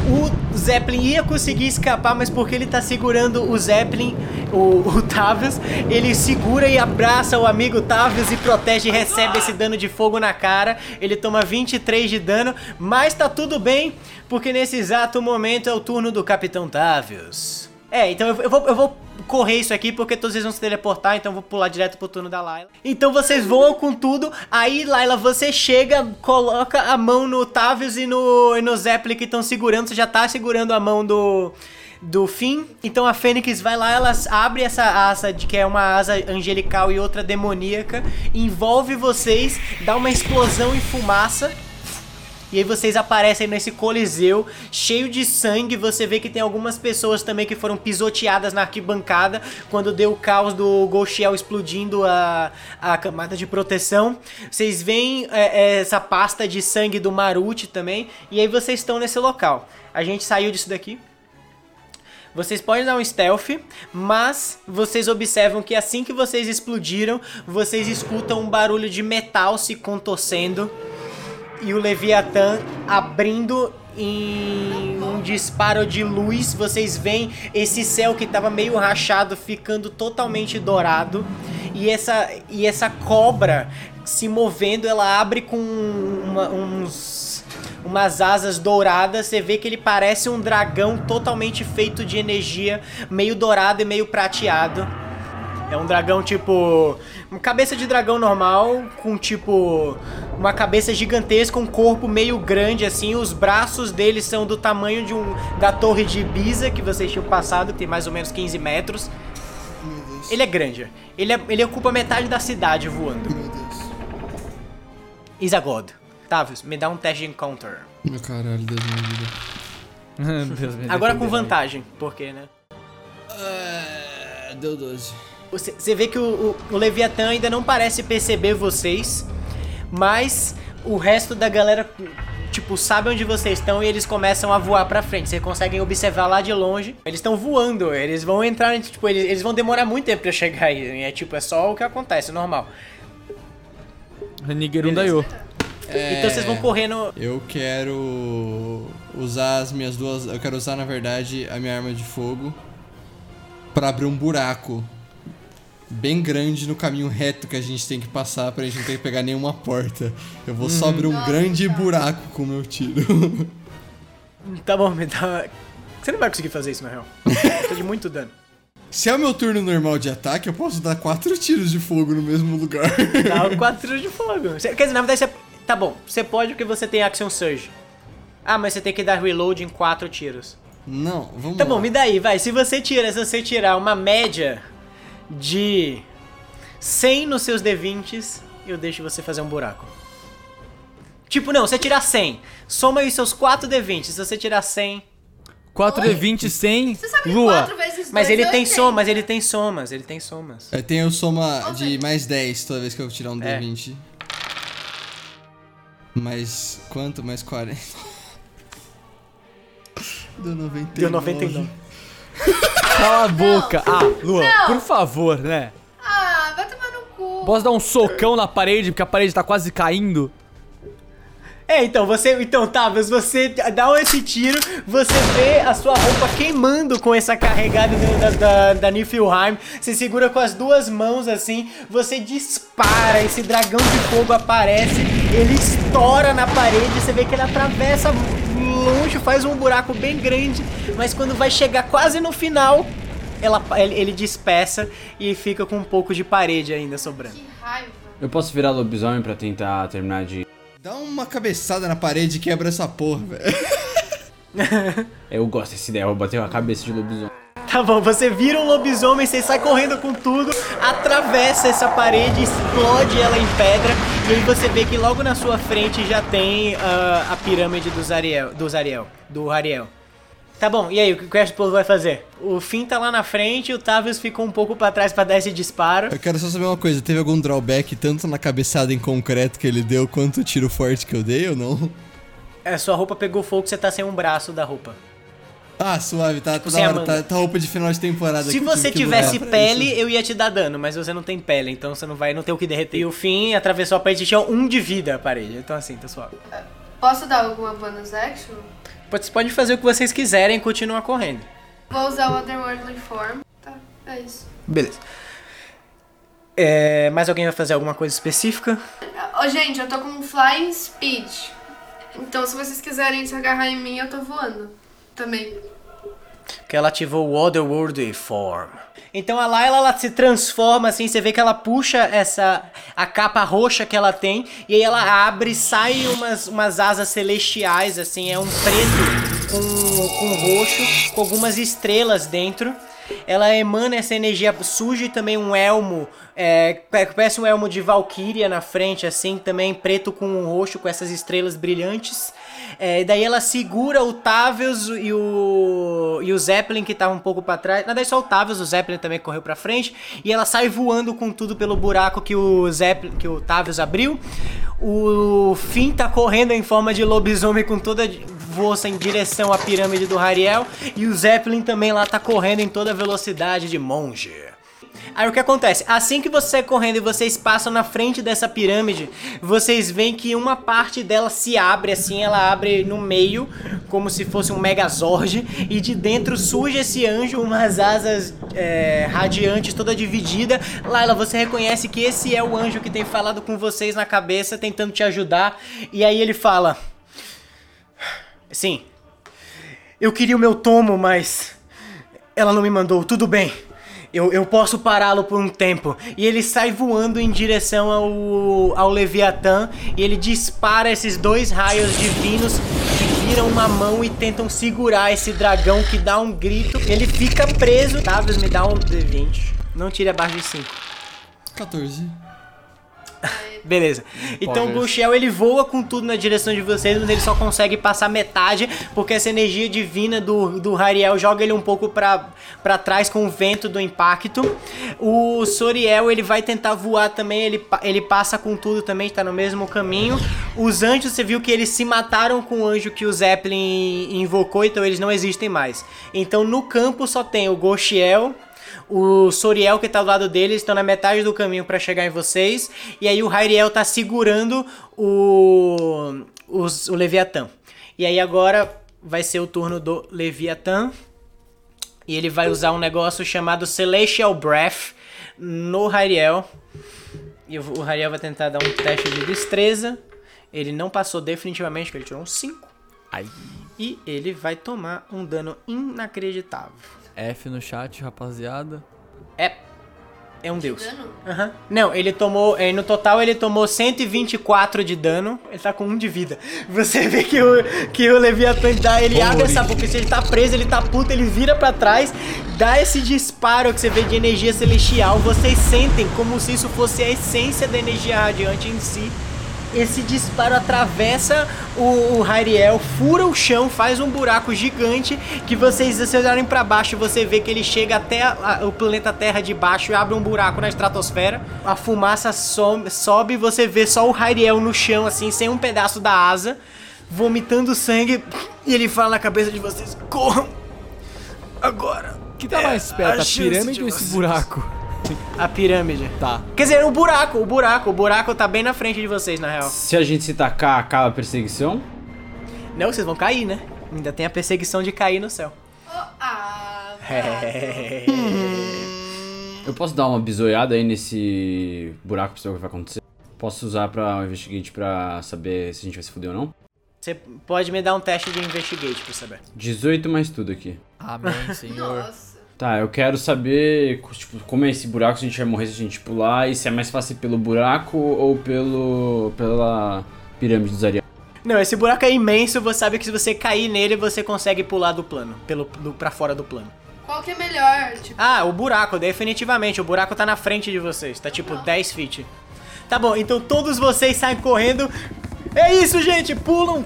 O Zeppelin ia conseguir escapar, mas porque ele tá segurando o Zeppelin, o, o Tavius, ele segura e abraça o amigo Tavius e protege e recebe esse dano de fogo na cara. Ele toma 23 de dano, mas tá tudo bem, porque nesse exato momento é o turno do Capitão Tavius. É, então eu, eu vou, eu vou correr isso aqui porque todos eles vão se teleportar, então eu vou pular direto pro turno da Layla. Então vocês voam com tudo, aí Layla, você chega, coloca a mão no Tavius e no, e no Zeppelin que estão segurando, você já tá segurando a mão do do fim. Então a Fênix vai lá, ela abre essa asa de que é uma asa angelical e outra demoníaca, envolve vocês, dá uma explosão e fumaça. E aí vocês aparecem nesse coliseu cheio de sangue. Você vê que tem algumas pessoas também que foram pisoteadas na arquibancada quando deu o caos do Golshell explodindo a, a camada de proteção. Vocês veem é, é, essa pasta de sangue do Marute também. E aí vocês estão nesse local. A gente saiu disso daqui. Vocês podem dar um stealth, mas vocês observam que assim que vocês explodiram, vocês escutam um barulho de metal se contorcendo e o Leviatã abrindo em um disparo de luz. Vocês veem esse céu que estava meio rachado ficando totalmente dourado. E essa, e essa cobra se movendo, ela abre com uma, uns, umas asas douradas. Você vê que ele parece um dragão totalmente feito de energia, meio dourado e meio prateado. É um dragão tipo. Uma cabeça de dragão normal, com tipo. Uma cabeça gigantesca, um corpo meio grande assim. Os braços dele são do tamanho de um. da torre de Ibiza, que vocês tinham passado, que tem mais ou menos 15 metros. Ele é grande. Ele, é, ele ocupa metade da cidade voando. Meu Deus. Isagod. Tavius, me dá um teste de encounter. Meu caralho, Deus me ajuda. Deus me Agora com vantagem, porque, né? É, deu 12. Você, vê que o, o, o Leviatã ainda não parece perceber vocês, mas o resto da galera, tipo, sabe onde vocês estão e eles começam a voar pra frente. Vocês conseguem observar lá de longe. Eles estão voando, eles vão entrar, tipo, eles, eles vão demorar muito tempo pra chegar aí. É tipo, é só o que acontece, normal. Nigeru Dayo. Então vocês vão correndo. Eu quero usar as minhas duas. Eu quero usar, na verdade, a minha arma de fogo pra abrir um buraco bem grande no caminho reto que a gente tem que passar pra gente não ter que pegar nenhuma porta. Eu vou só abrir um grande buraco com o meu tiro. Tá bom, me dá. Você não vai conseguir fazer isso na real. Tô de muito dano. Se é o meu turno normal de ataque, eu posso dar quatro tiros de fogo no mesmo lugar. Dá 4 tiros de fogo. Quer dizer, na verdade, você. Tá bom, você pode porque você tem Action Surge. Ah, mas você tem que dar reload em 4 tiros. Não, vamos Tá lá. bom, me dá aí, vai. Se você tira, se você tirar uma média de 100 nos seus D20s, eu deixo você fazer um buraco. Tipo, não, você tirar 100. Soma aí os seus 4 D20. Se você tirar 100. 4D20 100, Você sabe que Lua. 4 vezes Mas dois ele é tem 80. somas, ele tem somas, ele tem somas. Eu tenho soma de mais 10 toda vez que eu tirar um É. D20. Mais quanto? Mais 40. Deu 99. Deu 99. Cala a boca. Ah, Lua, Não. por favor, né? Ah, vai tomar no cu. Posso dar um socão na parede, porque a parede tá quase caindo? É, então, você. Então, Tavius, você dá esse tiro, você vê a sua roupa queimando com essa carregada do- da, da, da Niflheim. Você segura com as duas mãos assim, você dispara, esse dragão de fogo aparece, ele estoura na parede, você vê que ele atravessa longe, faz um buraco bem grande, mas quando vai chegar quase no final, ela, ele, ele despeça e fica com um pouco de parede ainda sobrando. Que raiva. Eu posso virar lobisomem pra tentar terminar de. Dá uma cabeçada na parede e quebra essa porra, velho. Eu gosto dessa ideia, eu vou bater a cabeça de lobisomem. Tá bom, você vira um lobisomem, você sai correndo com tudo, atravessa essa parede, explode ela em pedra, e aí você vê que logo na sua frente já tem ah, a pirâmide dos Ariel, dos Ariel, do Ariel. Tá bom, e aí, o que o Crash Pool vai fazer? O Finn tá lá na frente, o Tavius ficou um pouco pra trás pra dar esse disparo. Eu quero só saber uma coisa, teve algum drawback tanto na cabeçada em concreto que ele deu quanto o tiro forte que eu dei ou não? É, sua roupa pegou fogo, você tá sem um braço da roupa. Ah, suave, tá, tá Você da hora, Amanda. tá, tá roupa de final de temporada. Se que você tive que tivesse pra pele, isso. eu ia te dar dano, mas você não tem pele, então você não vai não ter o que derreter. E o fim atravessou a parede e tinha um de vida a parede. Então assim, tá suave. Posso dar alguma bonus action? Vocês podem fazer o que vocês quiserem e continuar correndo. Vou usar o Otherworldly Form. Tá, é isso. Beleza. É, mais alguém vai fazer alguma coisa específica? Ô, gente, eu tô com Flying Speed. Então, se vocês quiserem se agarrar em mim, eu tô voando. Também. Que ela ativou o Otherworldly Form. Então a Layla ela se transforma assim, você vê que ela puxa essa a capa roxa que ela tem e aí ela abre, sai umas, umas asas celestiais assim, é um preto com, com roxo, com algumas estrelas dentro. Ela emana essa energia suja e também um elmo, é, parece um elmo de Valkyria na frente, assim, também preto com roxo, com essas estrelas brilhantes. É, daí ela segura o Tavius e o, e o Zeppelin que tava um pouco pra trás. Na verdade, só o Tavius, o Zeppelin também correu pra frente. E ela sai voando com tudo pelo buraco que o Zeppelin, que o Tavius abriu. O Finn tá correndo em forma de lobisomem com toda força em direção à pirâmide do Hariel. E o Zeppelin também lá tá correndo em toda velocidade de monge. Aí o que acontece? Assim que você sai correndo e vocês passam na frente dessa pirâmide, vocês veem que uma parte dela se abre assim, ela abre no meio, como se fosse um megazord, e de dentro surge esse anjo, umas asas é, radiantes, toda dividida. Laila, você reconhece que esse é o anjo que tem falado com vocês na cabeça, tentando te ajudar, e aí ele fala: Sim, eu queria o meu tomo, mas ela não me mandou, tudo bem. Eu, eu posso pará-lo por um tempo. E ele sai voando em direção ao, ao Leviatã. E ele dispara esses dois raios divinos que viram uma mão e tentam segurar esse dragão que dá um grito. Ele fica preso. Tavius, me dá um D20. Não tire abaixo de 5. 14. Beleza. Então o Pode. Goshiel ele voa com tudo na direção de vocês, mas ele só consegue passar metade, porque essa energia divina do, do Hariel joga ele um pouco pra, pra trás com o vento do impacto. O Soriel ele vai tentar voar também, ele, ele passa com tudo também, tá no mesmo caminho. Os anjos, você viu que eles se mataram com o anjo que o Zeppelin invocou, então eles não existem mais. Então no campo só tem o Goshiel. O Soriel que tá do lado deles estão na metade do caminho pra chegar em vocês. E aí o Hyriel tá segurando o, os- o Leviatã. E aí agora vai ser o turno do Leviatã. E ele vai usar um negócio chamado Celestial Breath no Hyriel. E o o Hyriel vai tentar dar um teste de destreza. Ele não passou definitivamente, porque ele tirou um 5. E ele vai tomar um dano inacreditável. F no chat, rapaziada. É. É um deus. Dano? Aham. Não, ele tomou. eh, No total ele tomou 124 de dano. Ele tá com 1 de vida. Você vê que o, que o Leviathan dá. Ele abre essa boca. Se ele tá preso, ele tá puto, ele vira pra trás. Dá esse disparo que você vê de energia celestial. Vocês sentem como se isso fosse a essência da energia radiante em si. Esse disparo atravessa o, o Hyriel, fura o chão, faz um buraco gigante que vocês, se vocês olharem pra baixo, você vê que ele chega até a- a- o planeta Terra de baixo e abre um buraco na estratosfera. A fumaça some, sobe você vê só o Hyriel no chão, assim, sem um pedaço da asa, vomitando sangue. E ele fala na cabeça de vocês: corram! Agora! O que tá mais perto, a a pirâmide de ou esse vocês. buraco? A pirâmide. Tá. Quer dizer, o buraco, o buraco, o buraco tá bem na frente de vocês, na real. Se a gente se tacar, acaba a perseguição? Não, vocês vão cair, né? Ainda tem a perseguição de cair no céu. Oh, ah, É. Eu posso dar uma bisoiada aí nesse buraco pra saber o que vai acontecer? Posso usar pra um investigate pra saber se a gente vai se fuder ou não? Você pode me dar um teste de investigate pra saber. 18 mais tudo aqui. Amém, senhor. nossa. Tá, eu quero saber tipo, como é esse buraco, se a gente vai morrer se a gente pular, e se é mais fácil pelo buraco ou pelo. pela pirâmide dos Ariel. Não, esse buraco é imenso, você sabe que se você cair nele, você consegue pular do plano, pelo, do, pra fora do plano. Qual que é melhor? Tipo, Ah, o buraco, definitivamente, o buraco tá na frente de vocês, tá tipo 10 feet. Tá bom, então todos vocês saem correndo. É isso, gente, pulam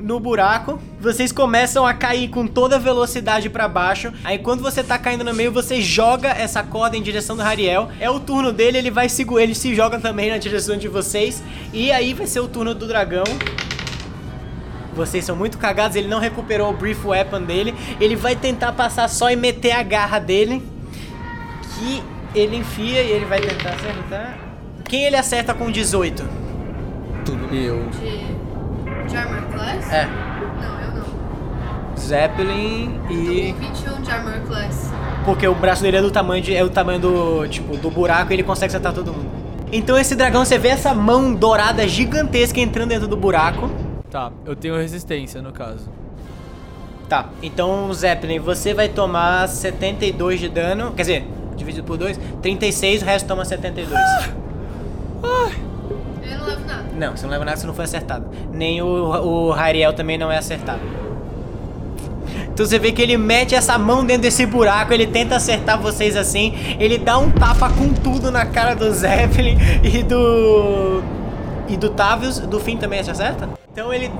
no buraco. Vocês começam a cair com toda velocidade pra baixo. Aí quando você tá caindo no meio, você joga essa corda em direção do Hariel. É o turno dele, ele vai segurar, ele se joga também na direção de vocês. E aí vai ser o turno do dragão. Vocês são muito cagados, ele não recuperou o Brief Weapon dele. Ele vai tentar passar só e meter a garra dele. Que ele enfia e ele vai tentar acertar. Quem ele acerta com 18? Eu. De, Armor Class? É. Não, eu não. Zeppelin e. Com 21 de Armor Class. Porque o braço dele é do tamanho de, é o tamanho do, tipo, do buraco e ele consegue acertar todo mundo. Então esse dragão, você vê essa mão dourada gigantesca entrando dentro do buraco. Tá, eu tenho resistência no caso. Tá, então Zeppelin, você vai tomar 72 de dano, quer dizer, dividido por 2, 36, o resto toma 72. Eu não levo nada. Não, você não leva nada se não for acertado. Nem o, o Hariel também não é acertado. Então você vê que ele mete essa mão dentro desse buraco, ele tenta acertar vocês assim, ele dá um tapa com tudo na cara do Zeppelin e do. E do Tavius, do fim também se acerta? Então ele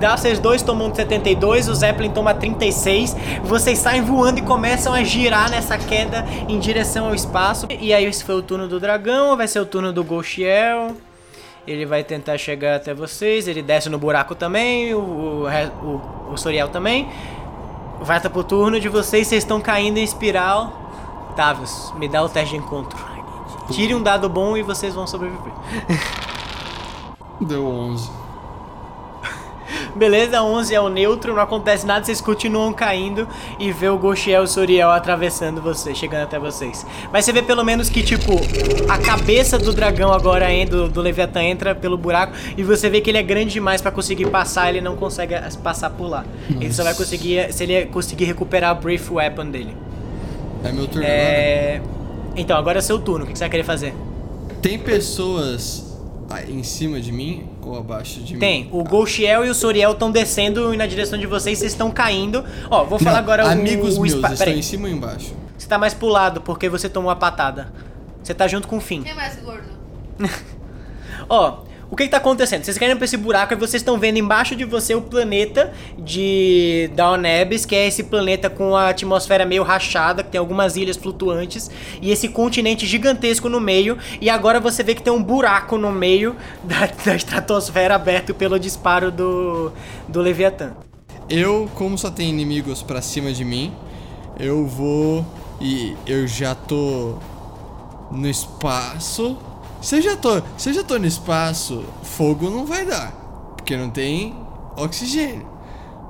dá, vocês dois tomam 72, o Zeppelin toma 36, vocês saem voando e começam a girar nessa queda em direção ao espaço. E aí esse foi o turno do dragão, vai ser o turno do Goshiel. Ele vai tentar chegar até vocês, ele desce no buraco também, o, o, o Soriel também. Vai estar pro turno de vocês, vocês estão caindo em espiral. Tavius, me dá o teste de encontro. Tire um dado bom e vocês vão sobreviver. Deu 11. Beleza, 11 é o neutro, não acontece nada, vocês continuam caindo e vê o Goshiel e o Soriel atravessando vocês, chegando até vocês. Mas você vê pelo menos que, tipo, a cabeça do dragão agora, do, do Leviatã, entra pelo buraco e você vê que ele é grande demais pra conseguir passar, ele não consegue as- passar por lá. Ele só vai conseguir se ele conseguir recuperar o Brief Weapon dele. É meu turno. É... Então, agora é seu turno, o que você vai querer fazer? Tem pessoas em cima de mim ou abaixo de Tem, mim? o Goshiel e o Soriel estão descendo na direção de vocês, vocês estão caindo. Ó, vou falar Não, agora o- Amigos o, meus, spa- estão em cima ou embaixo? Você tá mais pro lado porque você tomou a patada. Você tá junto com o Finn. Quem é mais gordo? Ó, o que que tá acontecendo? Vocês ir pra esse buraco e vocês estão vendo embaixo de você o planeta de Dawnebis, que é esse planeta com a atmosfera meio rachada, que tem algumas ilhas flutuantes, e esse continente gigantesco no meio, e agora você vê que tem um buraco no meio da, da estratosfera aberto pelo disparo do, do Leviatã. Eu, como só tem inimigos pra cima de mim, eu vou e eu já tô no espaço. Se eu já tô, se eu já tô no espaço, fogo não vai dar, porque não tem oxigênio.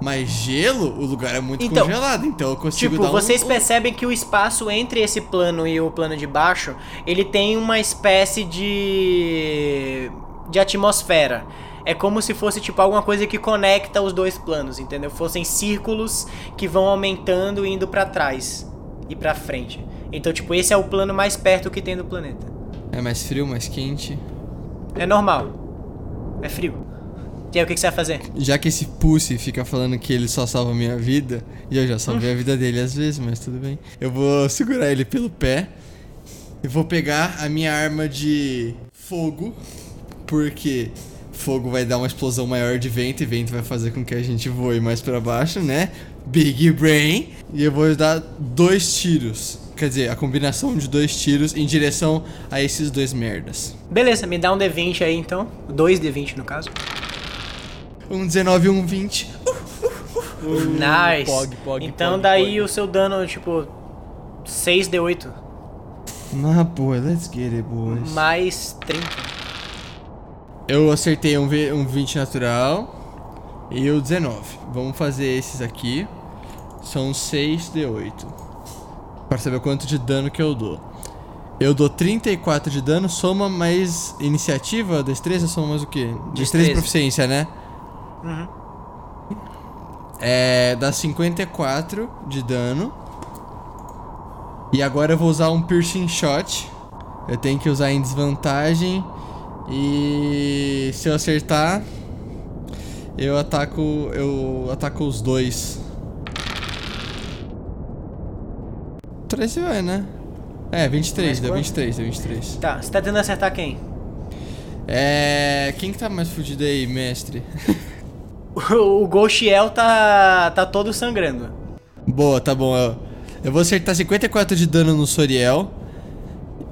Mas gelo, o lugar é muito Então, congelado, então eu consigo Tipo, dar um- vocês percebem que o espaço entre esse plano e o plano de baixo, ele tem uma espécie de de atmosfera. É como se fosse tipo alguma coisa que conecta os dois planos, entendeu? Fossem círculos que vão aumentando e indo pra trás e pra frente. Então, tipo, esse é o plano mais perto que tem do planeta. É mais frio, mais quente. É normal. É frio. E aí, o que, que você vai fazer? Já que esse Pussy fica falando que ele só salva a minha vida, e eu já salvei a vida dele às vezes, mas tudo bem. Eu vou segurar ele pelo pé. Eu vou pegar a minha arma de fogo, porque fogo vai dar uma explosão maior de vento e vento vai fazer com que a gente voe mais pra baixo, né? Big Brain. E eu vou dar dois tiros. Quer dizer, a combinação de dois tiros em direção a esses dois merdas. Beleza, me dá um D20 aí então. Dois D20 no caso. Um 19 e um 20. Nice. Pog, pog, então pog, daí o seu dano, tipo, 6d8 Ah, boy, let's get it, boys. mais 30. Eu acertei um, V- um 20 natural e o 19. Vamos fazer esses aqui. São 6 de 8. Para saber quanto de dano que eu dou. Eu dou 34 de dano, soma mais iniciativa, destreza, soma mais o quê? Destreza, Destreza. e proficiência, né? Uhum. É, dá 54 de dano. E agora eu vou usar um piercing shot. Eu tenho que usar em desvantagem. E se eu acertar, eu ataco, eu ataco os dois. 13 vai, né? É, 23, Mais deu quanto? 23, deu 23. Tá, você tá tentando acertar quem? É. Quem que tá mais fudido aí, mestre? O, o Goshiel tá, tá todo sangrando. Boa, tá bom. Eu, eu vou acertar 54 de dano no Soriel.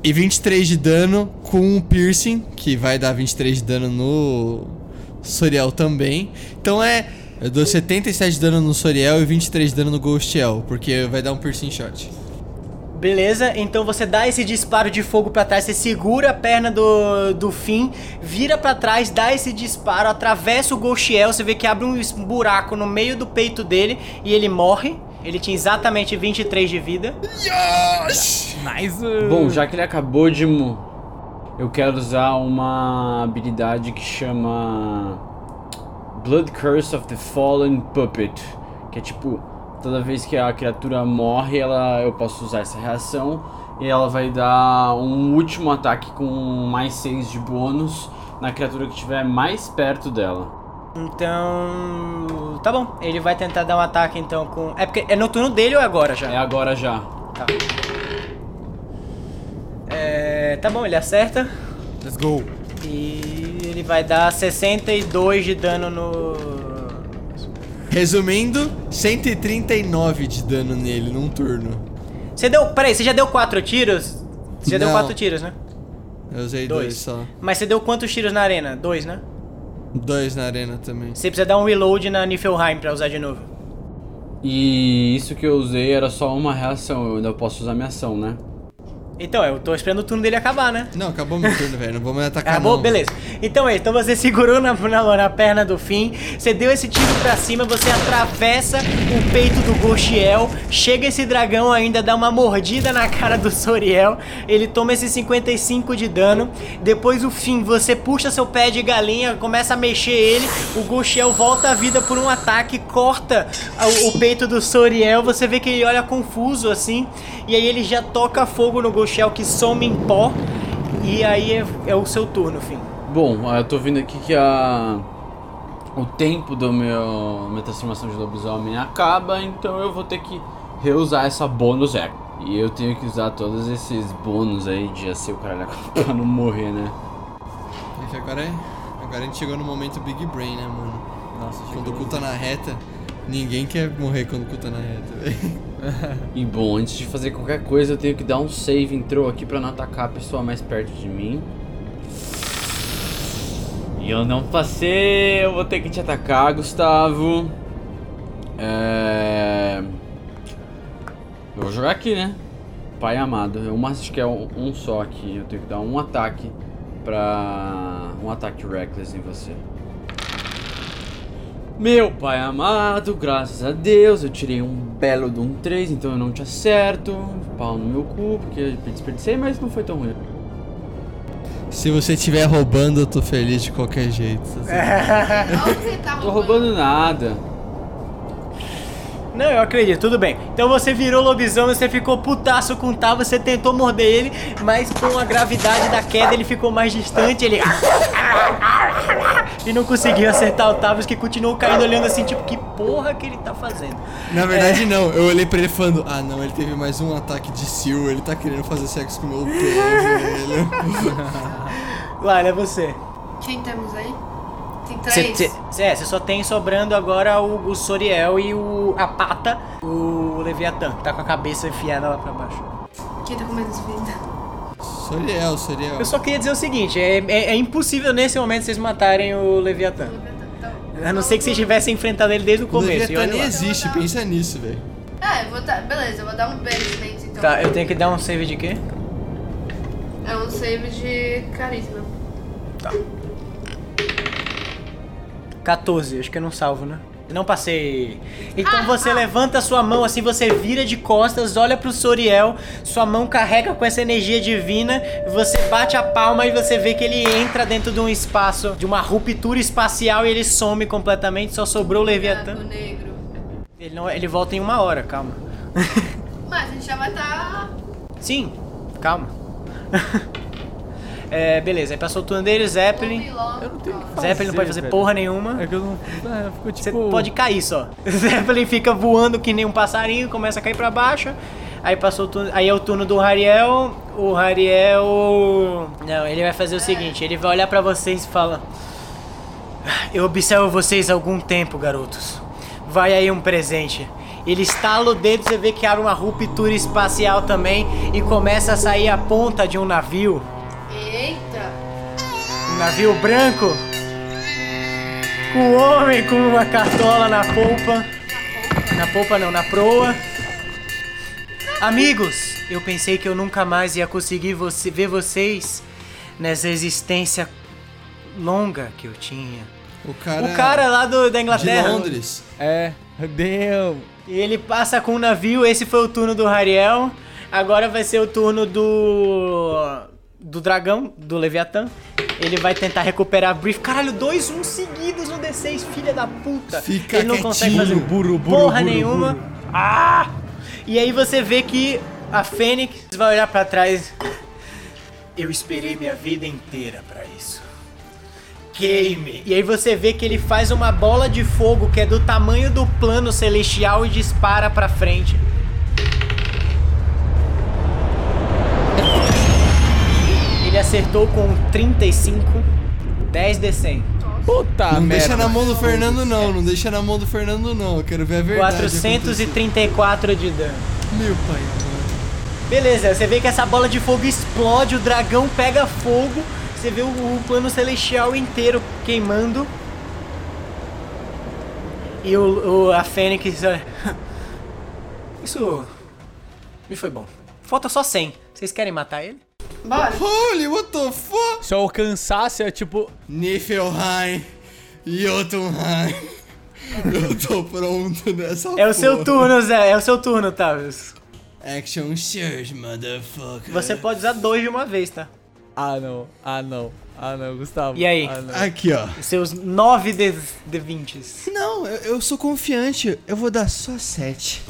E 23 de dano com o piercing, que vai dar 23 de dano no Soriel também. Então é Eu dou 77 de dano no Soriel e 23 de dano no Ghostiel, porque vai dar um piercing shot. Beleza, então você dá esse disparo de fogo pra trás, você segura a perna do, do Finn, vira pra trás, dá esse disparo, atravessa o Ghostiel, você vê que abre um buraco no meio do peito dele e ele morre. Ele tinha exatamente 23 de vida. Nice! Bom, já que ele acabou de. mo- Eu quero usar uma habilidade que chama. Blood Curse of the Fallen Puppet. Que é tipo, toda vez que a criatura morre, ela, eu posso usar essa reação. E ela vai dar um último ataque com mais 6 de bônus na criatura que estiver mais perto dela. Então. Tá bom, ele vai tentar dar um ataque então com. É porque é no turno dele ou é agora já? É agora já. Tá. É, tá bom, ele acerta. Let's go. E ele vai dar 62 de dano no. Resumindo, 139 de dano nele num turno. Você deu. Peraí, você já deu 4 tiros? Você já deu Não. 4 tiros, né? Eu usei dois, Dois. só. Mas você deu quantos tiros na arena? Dois, né? Dois na arena também. Você precisa dar um reload na Niflheim pra usar de novo. E isso que eu usei era só uma reação, eu ainda posso usar minha ação, né? Então, eu tô esperando o turno dele acabar, né? Não, acabou meu turno, velho. Não vou mais atacar Acabou? não. Beleza. Então é, então você segurou na, na, na perna do fim, você deu esse tiro pra cima, você atravessa o peito do Goshiel, chega esse dragão ainda, dá uma mordida na cara do Soriel, ele toma esse 55 de dano, depois o fim, você puxa seu pé de galinha, começa a mexer ele, o Goshiel volta à vida por um ataque, corta o, o peito do Soriel, você vê que ele olha confuso assim, e aí ele já toca fogo no Goshiel que some em pó, e aí é, é o seu turno, fim. Bom, ah, eu tô vendo aqui que a o tempo do meu minha transformação de lobisomem acaba, então eu vou ter que reusar essa bônus é. E eu tenho que usar todos esses bônus aí de ser o caralho pra não morrer, né? É que agora, é... agora a gente chegou no momento Big Brain, né, mano? Nossa, Quando o cu tá na reta, ninguém quer morrer quando o cu tá na reta, velho. E bom, antes de fazer qualquer coisa, eu tenho que dar um save intro aqui pra não atacar a pessoa mais perto de mim. E eu não passei, eu vou ter que te atacar, Gustavo. É... Eu vou jogar aqui, né? Pai amado, eu uma, acho que é um, um só aqui. Eu tenho que dar um ataque pra. Um ataque reckless em você. Meu pai amado, graças a Deus, eu tirei um belo de um 3, então eu não te acerto. Pau no meu cu, porque eu desperdicei, mas não foi tão ruim. Se você estiver roubando, eu tô feliz de qualquer jeito. Olha o que tá Tô roubando nada. Não, eu acredito, tudo bem. Então você virou lobisomem, você ficou putaço com o Tal, você tentou morder ele, mas com a gravidade da queda ele ficou mais distante, ele. E não conseguiu acertar o Tavius, que continuou caindo olhando assim, tipo, que porra que ele tá fazendo? Na verdade, não. Eu olhei pra ele falando: Ah, não, ele teve mais um ataque de Seal. Ele tá querendo fazer sexo com meu pé, velho. Lá, é você. Quem temos aí? Três? te- é, você só tem sobrando agora o, o Soriel e o, a pata, o Leviatã, que tá com a cabeça enfiada lá pra baixo. Quem tá com menos vida? Soriel, Soriel. Eu só queria dizer o seguinte: é, é- é impossível nesse momento vocês matarem o Leviatã. Tá. A não ser que vocês tivessem enfrentado ele desde o O começo. e Leviatã nem existe, pensa nisso, velho. Ah, eu vou dar. Beleza, eu vou dar um banishment então. Tá, eu tenho que dar um save de quê? É um save de carisma. 14, acho que eu não salvo, né? Não passei. Então você levanta sua mão assim, você vira de costas, olha pro Soriel, sua mão carrega com essa energia divina, você bate a palma e você vê que ele entra dentro de um espaço, de uma ruptura espacial e ele some completamente, só sobrou o Leviatã. negro. Ele, não, ele volta em uma hora, calma. Mas a gente já vai tá. Sim, calma. é, beleza, aí passou o turno dele, Zeppelin. Eu não tenho o que fazer. Zeppelin não pode fazer velho. porra nenhuma. É que eu não. É, Você tipo. pode cair só. Zeppelin fica voando que nem um passarinho, começa a cair pra baixo. Aí passou o turno, aí é o turno do Hariel. O Hariel, não, ele vai fazer o seguinte, ele vai olhar pra vocês e fala: Eu observo vocês há algum tempo, garotos. Vai aí um presente. Ele estala o dedo, você vê que abre uma ruptura espacial também e começa a sair a ponta de um navio, Eita! um navio branco. com o homem com uma cartola na polpa. Na polpa não, na proa. Amigos, eu pensei que eu nunca mais ia conseguir você, ver vocês nessa existência longa que eu tinha. O cara, o cara lá do, da de Inglaterra. Londres. É. E ele passa com um navio, esse foi o turno do Hariel. Agora vai ser o turno do. Do dragão, do Leviatã. Ele vai tentar recuperar a Brief. Caralho, dois, um seguidos no D6, filha da puta. Fica ele não consegue fazer quietinho. Burro, burro, porra burro, nenhuma. burro. Ah! E aí você vê que a Fênix vai olhar pra trás. Eu esperei minha vida inteira pra isso. Queime! E aí você vê que ele faz uma bola de fogo que é do tamanho do plano celestial e dispara pra frente. Acertou com 35, 10 de 100. Puta não merda. deixa na mão do Fernando, não. Não deixa na mão do Fernando, não. Eu quero ver a verdade. 434 de dano. acontecer. Meu pai. Beleza, você vê que essa bola de fogo explode, o dragão pega fogo, você vê o, o plano celestial inteiro queimando. E o, o- a Fênix olha. Isso me foi bom. Falta só 100. Vocês querem matar ele? Bora. Holy, what the fuck? Se eu alcançasse, é tipo. Niflheim. Jotunheim. Eu tô pronto nessa É o seu porra. turno, Zé. É o seu turno, Tavius. Action Surge, motherfucker. Você pode usar dois de uma vez, tá? Ah, não. Ah, não. Ah, não, Gustavo. E aí? Ah, não. Aqui, ó. Seus 9 de, de 20. Não, eu, eu sou confiante. Eu vou dar só sete.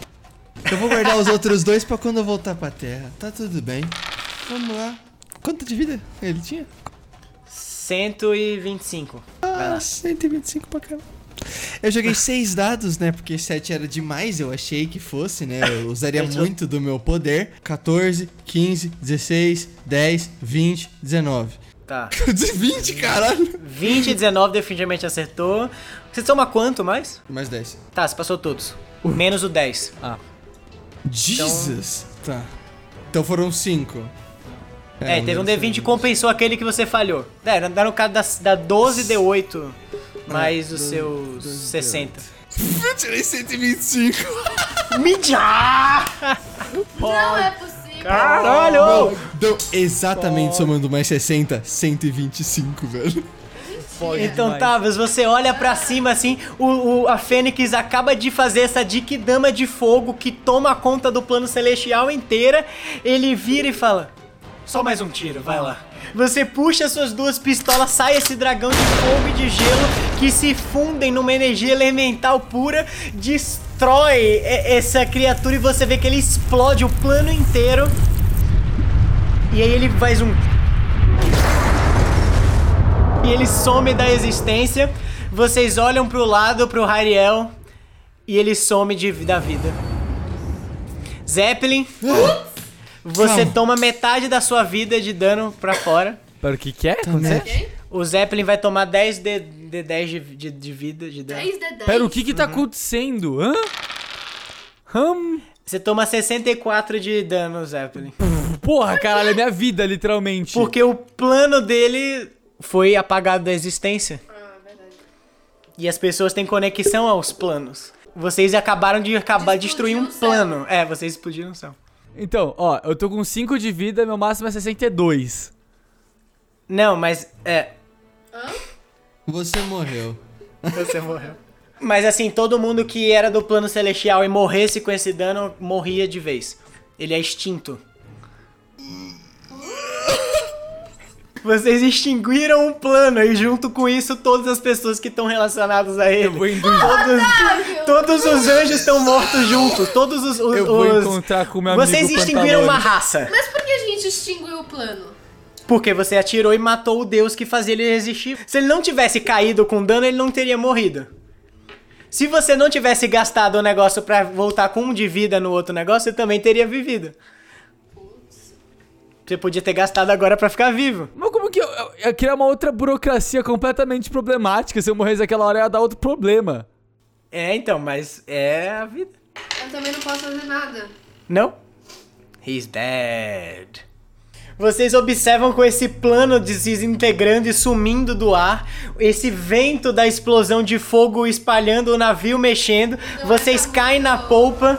Eu vou guardar os outros dois pra quando eu voltar pra terra. Tá tudo bem. Vamos lá. Quanto de vida ele tinha? 125. Vai lá. Ah, 125 pra caramba. Eu joguei seis dados, né? Porque 7 era demais, eu achei que fosse, né? Eu usaria muito do meu poder. 14, 15, 16, 10, 20, 19. Tá. 20, caralho! 20 e 19 definitivamente acertou. Você toma quanto mais? Mais 10. Tá, você passou todos. Menos o 10. Jesus! Tá. Então foram 5. É, teve um D20 que compensou aquele que você falhou. É, dá no caso da, da 12 D8 mais os seus 60. Eu tirei 125. Mídia! Não é possível. Caralho! Deu exatamente somando mais 60, 125, velho. Pode Então, demais. Tavius, você olha pra cima assim, o, o- a Fênix acaba de fazer essa Dama de fogo que toma conta do plano celestial inteira. Ele vira e fala: Só mais um tiro, vai lá. Você puxa suas duas pistolas, sai esse dragão de fogo e de gelo que se fundem numa energia elemental pura, destrói essa criatura e você vê que ele explode o plano inteiro. E aí ele faz um e ele some da existência. Vocês olham pro lado, pro Hariel, e ele some de, da vida. Zeppelin, você Calma. toma metade da sua vida de dano pra fora. Pera, o que que é? Também. O Zeppelin vai tomar 10 de, de 10 de, de, de vida, de dano. 10 de 10. Pera, o que que tá acontecendo? Hã? Hum? Você toma 64 de dano, Zeppelin. Porra, caralho, é minha vida, literalmente. Porque o plano dele foi apagado da existência. Ah, verdade. E as pessoas têm conexão aos planos. Vocês acabaram de acabar de destruir um Explodiu o céu. plano. É, vocês explodiram o céu. Então, ó, eu tô com 5 de vida, meu máximo é 62. Não, mas é. Você morreu. Você morreu. Mas assim, todo mundo que era do plano celestial e morresse com esse dano, morria de vez. Ele é extinto. Vocês extinguiram um plano e junto com isso todas as pessoas que estão relacionadas a ele. Eu vou, Todos, todos os anjos estão mortos juntos. Todos os. os eu vou os- encontrar com meu amigo Vocês extinguiram uma raça. Mas por que a gente extinguiu o plano? Porque você atirou e matou o deus que fazia ele resistir. Se ele não tivesse caído com dano, ele não teria morrido. Se você não tivesse gastado o negócio pra voltar com um de vida no outro negócio, você também teria vivido. Você podia ter gastado agora pra ficar vivo. Mas como que eu, eu, eu criar uma outra burocracia completamente problemática? Se eu morresse naquela hora, ia dar outro problema. É, então, mas é a vida. Eu também não posso fazer nada. Não? He's dead. Vocês observam com esse plano desintegrando e sumindo do ar, esse vento da explosão de fogo espalhando o navio mexendo. Vocês caem na polpa,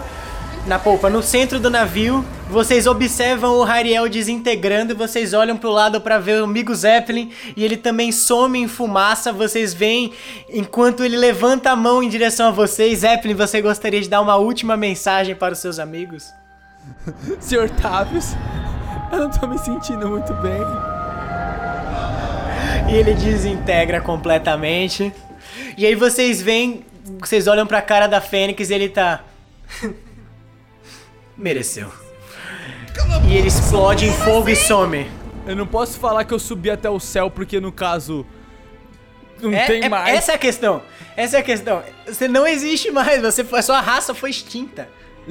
na polpa, no centro do navio. Vocês observam o Hariel desintegrando e vocês olham pro lado para ver o amigo Zeppelin e ele também some em fumaça. Vocês veem enquanto ele levanta a mão em direção a vocês. Zeppelin, você gostaria de dar uma última mensagem para os seus amigos? Senhor Tavius, eu não tô me sentindo muito bem. E ele desintegra completamente. E aí vocês veem, vocês olham pra cara da Fênix e ele tá. Mereceu. E ele explode em fogo e some. Eu não posso falar que eu subi até o céu porque no caso não É- tem é- mais. Essa é a questão. Essa é a questão. Você não existe mais. Você, a sua raça foi extinta.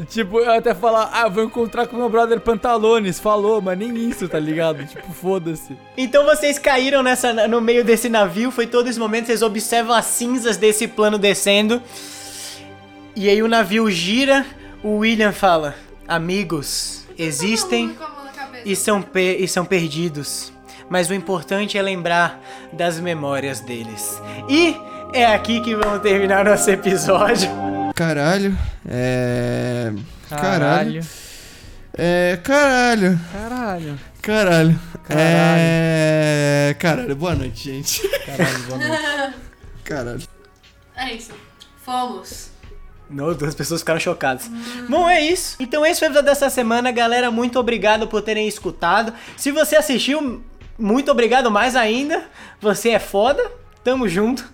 Tipo, eu até falar, ah, eu vou encontrar com meu brother Pantalones, falou, mas nem isso, tá ligado? tipo, foda-se. Então vocês caíram nessa, no meio desse navio, foi todo esse momento, vocês observam as cinzas desse plano descendo. E aí o navio gira, o William fala: Amigos, existem e são, e são perdidos. Mas o importante é lembrar das memórias deles. E é aqui que vamos terminar nosso episódio. Caralho. É. Caralho. É. Caralho. Caralho. Caralho. Caralho. É. Caralho. Boa noite, gente. Caralho, boa noite. Caralho. É isso. Fomos. Não, duas pessoas ficaram chocadas. Bom, é isso. Então esse foi o episódio dessa semana, galera. Muito obrigado por terem escutado. Se você assistiu, muito obrigado mais ainda. Você é foda. Tamo junto.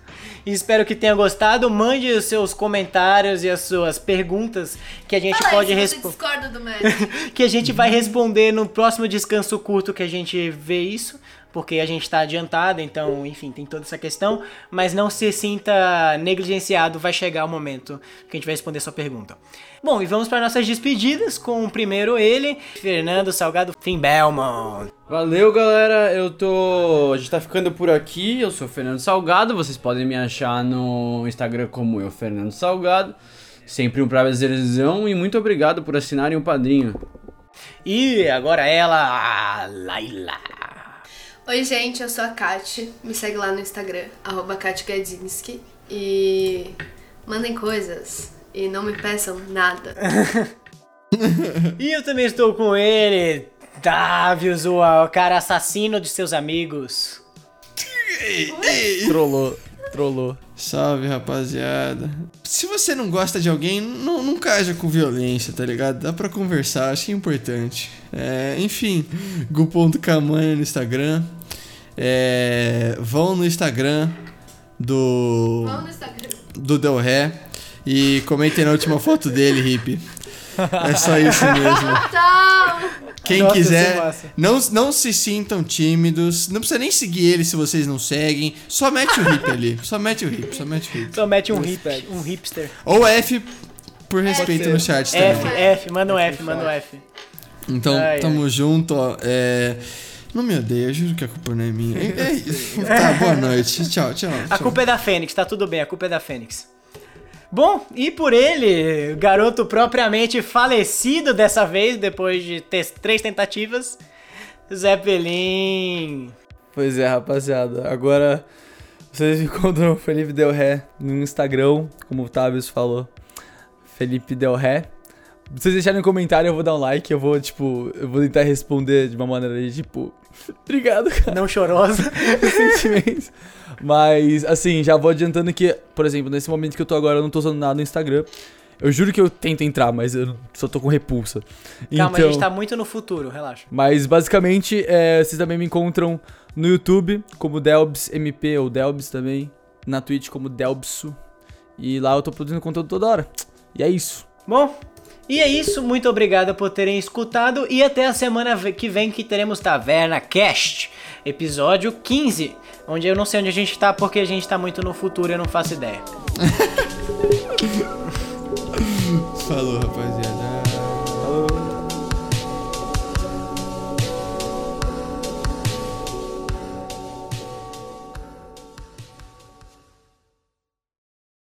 Espero que tenha gostado. Mande os seus comentários e as suas perguntas que a gente Fala pode responder. que a gente vai responder no próximo descanso curto que a gente vê isso, porque a gente tá adiantado, então, enfim, tem toda essa questão, mas não se sinta negligenciado, vai chegar o momento que a gente vai responder sua pergunta. Bom, e vamos para nossas despedidas com o primeiro ele, Fernando Salgado Fim Belmont. Valeu, galera. Eu tô. A gente tá ficando por aqui. Eu sou o Fernando Salgado. Vocês podem me achar no Instagram como eu, Fernando Salgado. Sempre um prazerzão e muito obrigado por assinarem o padrinho. E agora ela, a Laila. Oi, gente, eu sou a Kat. Me segue lá no Instagram, arroba Kat Gadzinski. E mandem coisas. E não me peçam nada. E eu também estou com ele, Davius, o cara assassino de seus amigos. Trollou, trollou. Salve, rapaziada. Se você não gosta de alguém, não, não caja com violência, tá ligado? Dá pra conversar, acho que é importante. É, enfim, gu.camanha no Instagram. É, vão no Instagram do, Vamos no Instagram. do Del Ré e comentem na última foto dele, hippie. É só isso mesmo. Quem Nossa, é quiser, massa. não, não se sintam tímidos. Não precisa nem seguir ele se vocês não seguem. Só mete o hip ali. Só mete o hip, só mete o hip. Só mete um, hip, um hipster. Ou F por respeito no chat F, também. F, manda um F, manda um F. Então, Ai, tamo junto, ó. É... Não me odeia, eu juro que a culpa não é minha. É- é- Tá, boa noite. Tchau, tchau. A tchau. culpa é da Fênix, tá tudo bem, a culpa é da Fênix. Bom, e por ele, o garoto propriamente falecido dessa vez, depois de ter três tentativas, Zeppelin. Pois é, rapaziada. Agora vocês encontram o Felipe Del Ré no Instagram, como o Tavius falou. Felipe Del Ré. Se vocês deixarem um comentário, eu vou dar um like. Eu vou, tipo, eu vou tentar responder de uma maneira de, tipo, obrigado, cara. Não chorosa. sentimentos. Mas, assim, já vou adiantando que, por exemplo, nesse momento que eu tô agora, eu não tô usando nada no Instagram. Eu juro que eu tento entrar, mas eu só tô com repulsa. Calma, então, a gente tá muito no futuro, relaxa. Mas basicamente, é, vocês também me encontram no YouTube como Delbs MP ou Delbs também. Na Twitch como Delbsu. E lá eu tô produzindo conteúdo toda hora. E é isso. Bom, e é isso, muito obrigado por terem escutado e até a semana que vem que teremos Taverna Cast, episódio 15, onde eu não sei onde a gente tá porque a gente tá muito no futuro, eu não faço ideia. Falou, rapaziada.